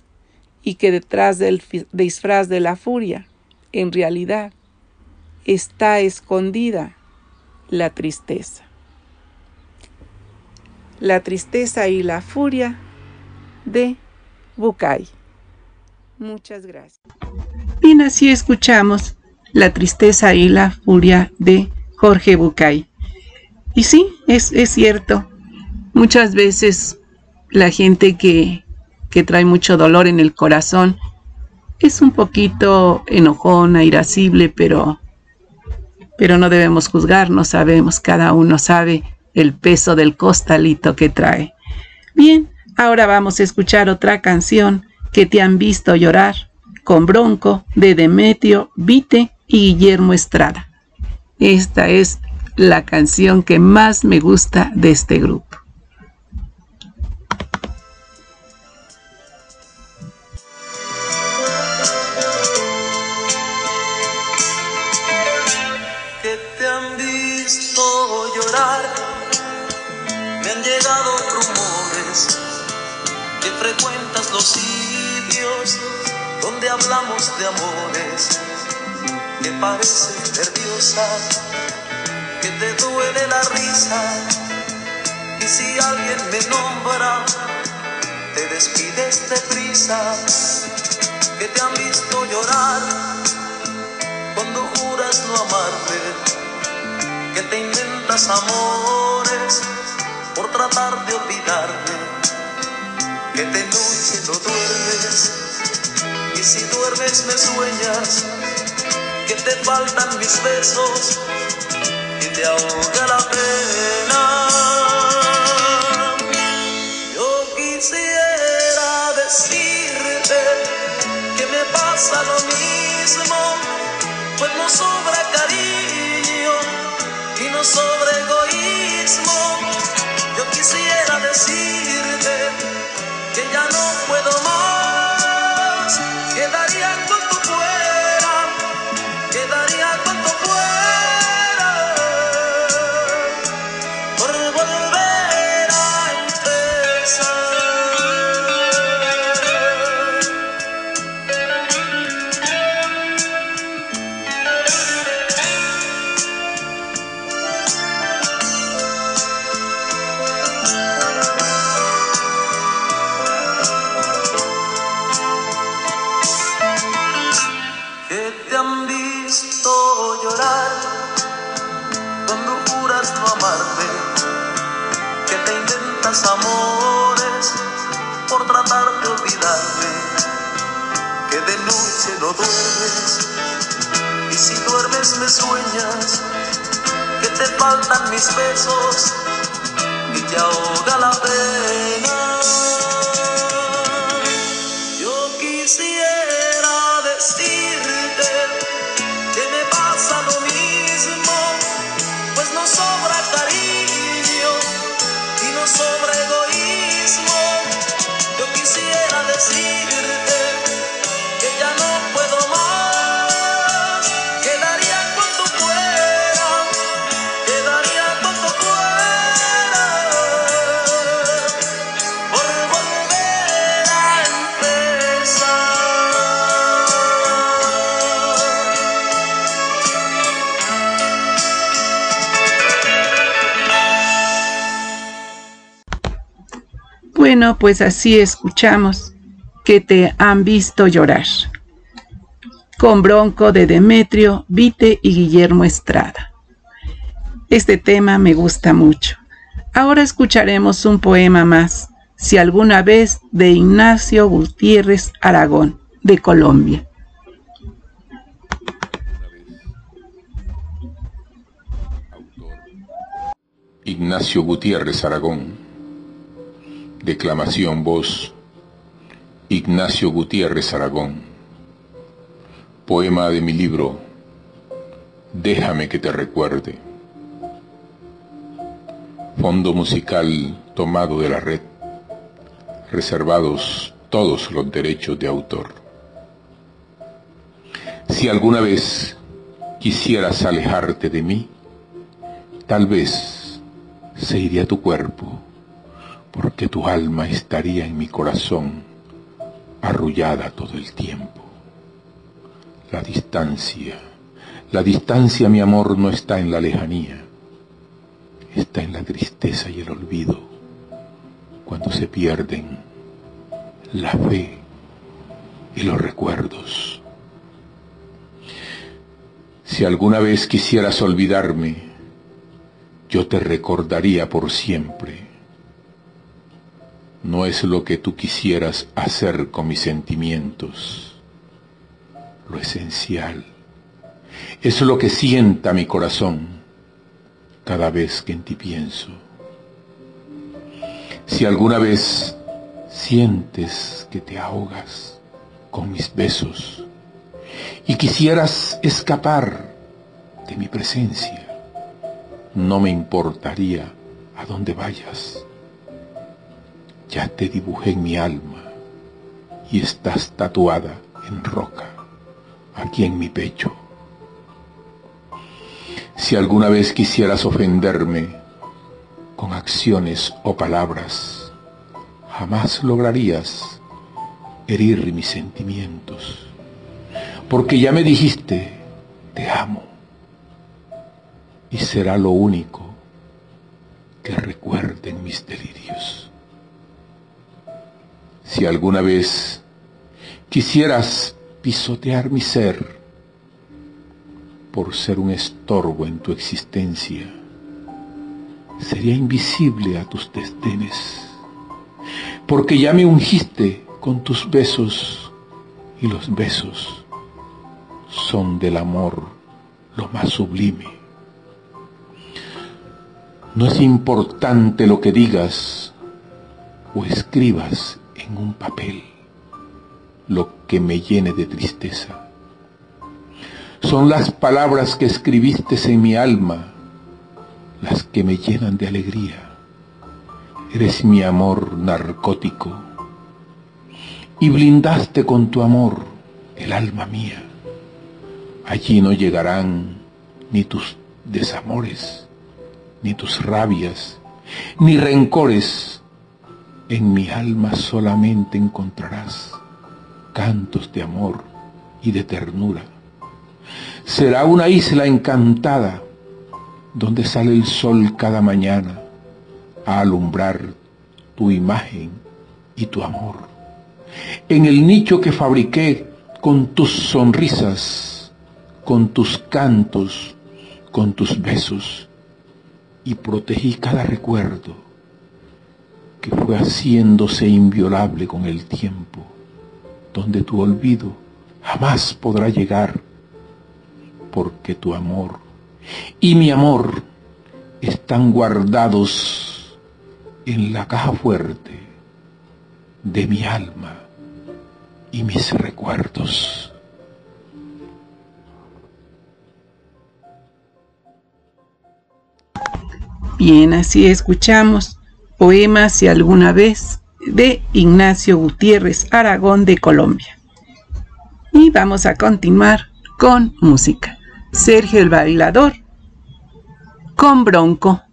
[SPEAKER 10] y que detrás del disfraz de la furia, en realidad, está escondida la tristeza. La tristeza y la furia de Bucay. Muchas gracias.
[SPEAKER 2] Bien, así escuchamos La tristeza y la furia de Jorge Bucay. Y sí, es, es cierto. Muchas veces la gente que, que trae mucho dolor en el corazón es un poquito enojona, irascible, pero, pero no debemos juzgar, no sabemos, cada uno sabe el peso del costalito que trae. Bien, ahora vamos a escuchar otra canción que te han visto llorar, con Bronco, de Demetrio, Vite y Guillermo Estrada. Esta es la canción que más me gusta de este grupo.
[SPEAKER 6] Hablamos de amores, que pareces nerviosa, que te duele la risa. Y si alguien me nombra, te despides deprisa, que te han visto llorar cuando juras no amarte, que te inventas amores por tratar de olvidarme, que de noche no duermes y si duermes me sueñas, que te faltan mis besos y te ahoga la pena. Yo quisiera decirte que me pasa lo mismo pues no sobra cariño y no sobra egoísmo. Yo quisiera decirte que ya no puedo más, quedaría cuanto fuera, quedaría cuanto fuera y si duermes me sueñas, que te faltan mis besos y te ahoga la pena. Pues
[SPEAKER 2] así escuchamos que te han visto llorar. Con Bronco de Demetrio, Vite y Guillermo Estrada. Este tema me gusta mucho. Ahora escucharemos un poema más, si alguna vez, de Ignacio Gutiérrez Aragón. de Colombia.
[SPEAKER 7] Ignacio Gutiérrez Aragón. Declamación voz. Ignacio Gutiérrez Aragón. Poema de mi libro. Déjame que te recuerde. Fondo musical tomado de la red. Reservados todos los derechos de autor. Si alguna vez quisieras alejarte de mí, tal vez se iría tu cuerpo, porque tu alma estaría en mi corazón, arrullada todo el tiempo. La distancia, la distancia, mi amor, no está en la lejanía, está en la tristeza y el olvido, cuando se pierden la fe y los recuerdos. Si alguna vez quisieras olvidarme, yo te recordaría por siempre. No es lo que tú quisieras hacer con mis sentimientos. Lo esencial es lo que sienta mi corazón cada vez que en ti pienso. Si alguna vez sientes que te ahogas con mis besos y quisieras escapar de mi presencia, no me importaría a dónde vayas. Ya te dibujé en mi alma y estás tatuada en roca, aquí en mi pecho. Si alguna vez quisieras ofenderme con acciones o palabras, jamás lograrías herir mis sentimientos, porque ya me dijiste, te amo y será lo único que recuerden mis delirios. Si alguna vez quisieras pisotear mi ser por ser un estorbo en tu existencia, sería invisible a tus desdenes, porque ya me ungiste con tus besos y los besos son del amor lo más sublime. No es importante lo que digas o escribas un papel, lo que me llene de tristeza. Son las palabras que escribiste en mi alma las que me llenan de alegría. Eres mi amor narcótico y blindaste con tu amor el alma mía. Allí no llegarán ni tus desamores ni tus rabias, ni rencores. En mi alma solamente encontrarás cantos de amor y de ternura. Será una isla encantada donde sale el sol cada mañana a alumbrar tu imagen y tu amor. En el nicho que fabriqué con tus sonrisas, con tus cantos, con tus besos, y protegí cada recuerdo que fue haciéndose inviolable con el tiempo, donde tu olvido jamás podrá llegar, porque tu amor y mi amor están guardados en la caja fuerte de mi alma y mis recuerdos.
[SPEAKER 2] Bien, así escuchamos poemas si alguna vez de Ignacio Gutiérrez Aragón de Colombia. Y vamos a continuar con música. Sergio el Bailador con Bronco.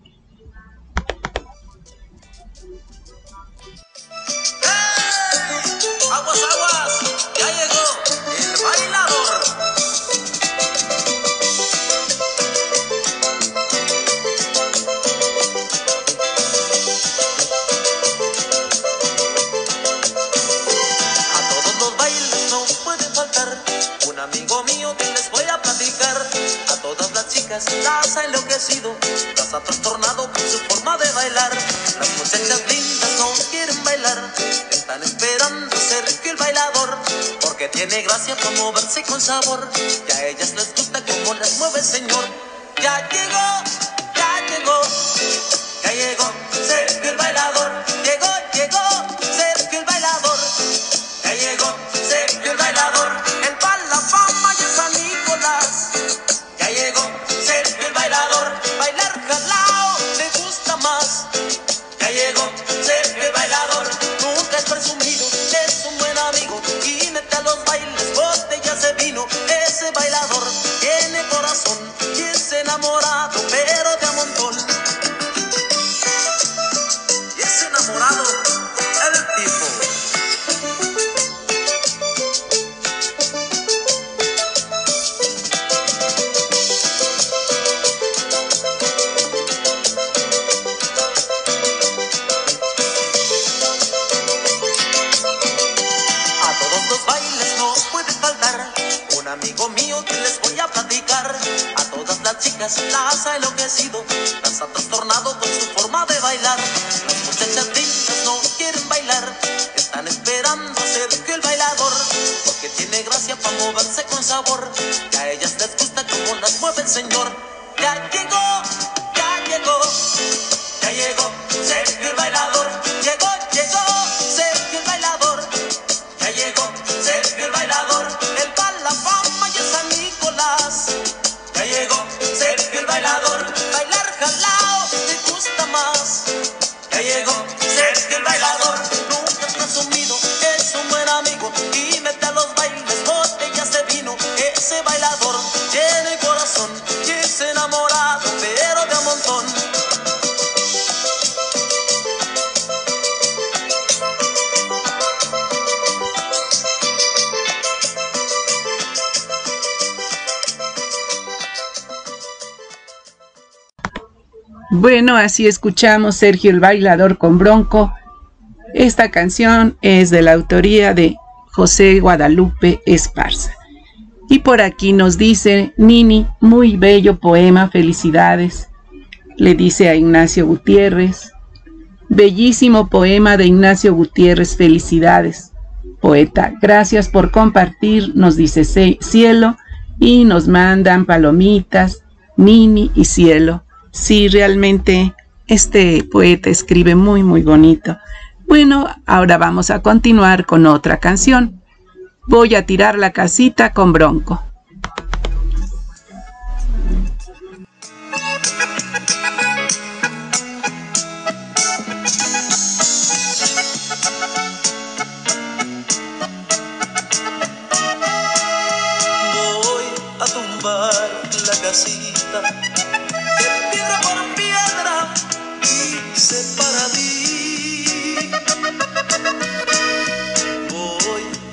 [SPEAKER 6] Ha trastornado su forma de bailar. Las muchachas lindas no quieren bailar, están esperando ser el bailador, porque tiene gracia para moverse con sabor. Y a ellas les gusta cómo las mueve el Señor. Ya llegó, ya llegó, ya llegó Sergio el bailador. Llegó, llegó Sergio el bailador. Ya llegó Sergio el bailador. Gracia para moverse con sabor. Y a ellas les gusta como las mueve el señor. Ya llegó, ya llegó, ya llegó Sergio el bailador.
[SPEAKER 2] Bueno, así escuchamos Sergio el Bailador con Bronco. Esta canción es de la autoría de José Guadalupe Esparza. Y por aquí nos dice Nini, muy bello poema, felicidades. Le dice a Ignacio Gutiérrez. Bellísimo poema de Ignacio Gutiérrez, felicidades. Poeta, gracias por compartir, nos dice Ce- Cielo, y nos mandan palomitas, Nini y Cielo. Sí, realmente este poeta escribe muy, muy bonito. Bueno, ahora vamos a continuar con otra canción. Voy a tirar la casita con Bronco.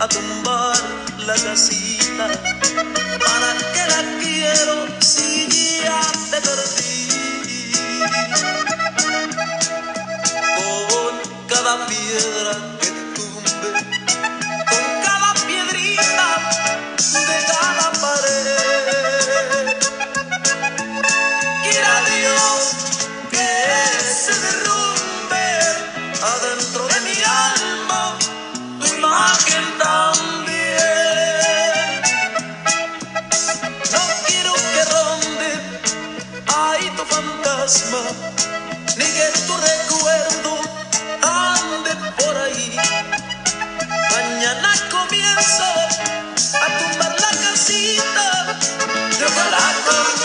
[SPEAKER 6] A tumbar la casita para que la quiero si ya te perdí. Con cada piedra que tumbe, con cada piedrita de cada pared. Quiera Dios que se derrumbe adentro de comienzo a tumbar la casita y ojalá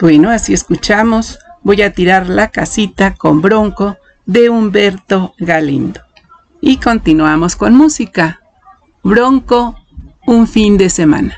[SPEAKER 6] Bueno, así escuchamos Voy a tirar la casita con Bronco de Humberto Galindo. Y continuamos con música. Bronco, un fin de semana.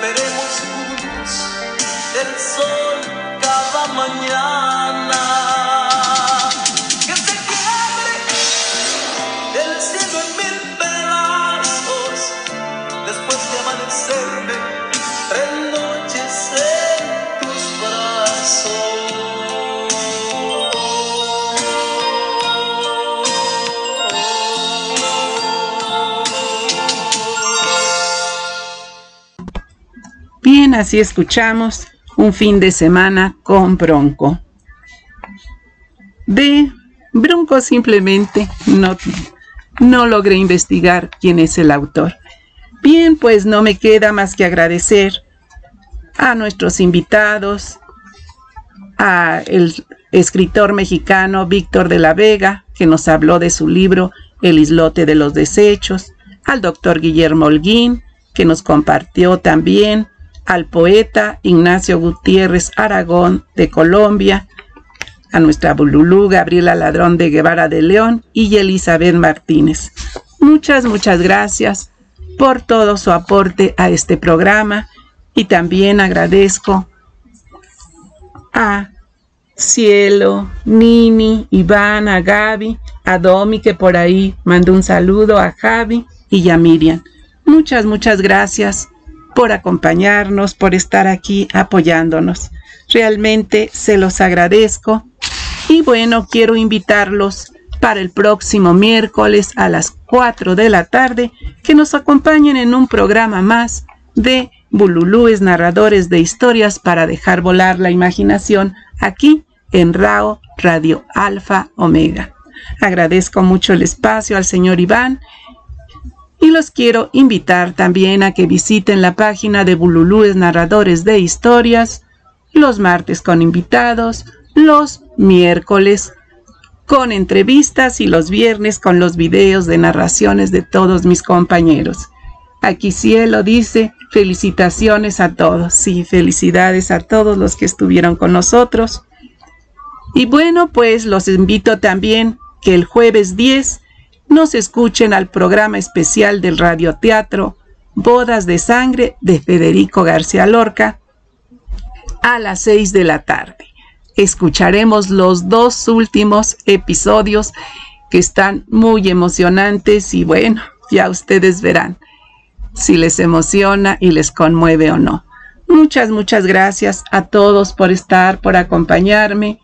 [SPEAKER 6] veremos juntos el sol cada mañana. Así escuchamos un fin de semana con Bronco. De Bronco simplemente no, no logré investigar quién es el autor. Bien, pues no me queda más que agradecer a nuestros invitados, a el escritor mexicano Víctor de la Vega, que nos habló de su libro El islote de los desechos, al doctor Guillermo Holguín, que nos compartió también al poeta Ignacio Gutiérrez Aragón de Colombia, a nuestra Bululú Gabriela Ladrón de Guevara de León y Elizabeth Martínez. Muchas, muchas gracias por todo su aporte a este programa y también agradezco a Cielo, Nini, Iván, a Gaby, a Domi que por ahí mandó un saludo, a Javi y a Miriam. Muchas, muchas gracias por acompañarnos, por estar aquí apoyándonos. Realmente se los agradezco. Y bueno, quiero invitarlos para el próximo miércoles a las 4 de la tarde que nos acompañen en un programa más de Bululúes narradores de historias para dejar volar la imaginación aquí en RAO Radio Alfa Omega. Agradezco mucho el espacio al señor Iván
[SPEAKER 2] Y los quiero invitar también a que visiten la página de Bululúes Narradores de Historias los martes con invitados, los miércoles con entrevistas y los viernes con los videos de narraciones de todos mis compañeros. Aquí Cielo dice, felicitaciones a todos, sí, felicidades a todos los que estuvieron con nosotros. Y bueno, pues los invito también que el jueves 10 nos escuchen al programa especial del radioteatro Bodas de Sangre de Federico García Lorca a las 6 de la tarde escucharemos los dos últimos episodios que están muy emocionantes y bueno, ya ustedes verán si les emociona y les conmueve o no. Muchas, muchas gracias a todos por estar, por acompañarme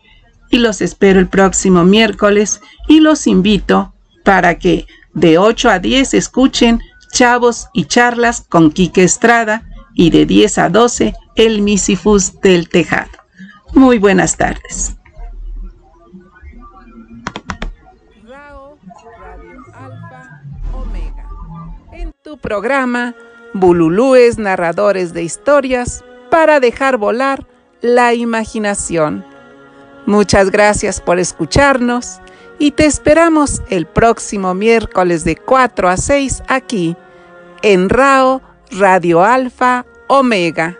[SPEAKER 2] y los espero el próximo miércoles y los invito para que de 8 a 10 escuchen Chavos y Charlas con Quique Estrada y de 10 a 12 El Misifus del Tejado. Muy buenas tardes.
[SPEAKER 10] Rao Radio Alfa Omega. En tu programa, Bululúes narradores de historias para dejar volar la imaginación. Muchas gracias por escucharnos y te esperamos el próximo miércoles de 4 a 6 aquí en Rao Radio Alfa Omega.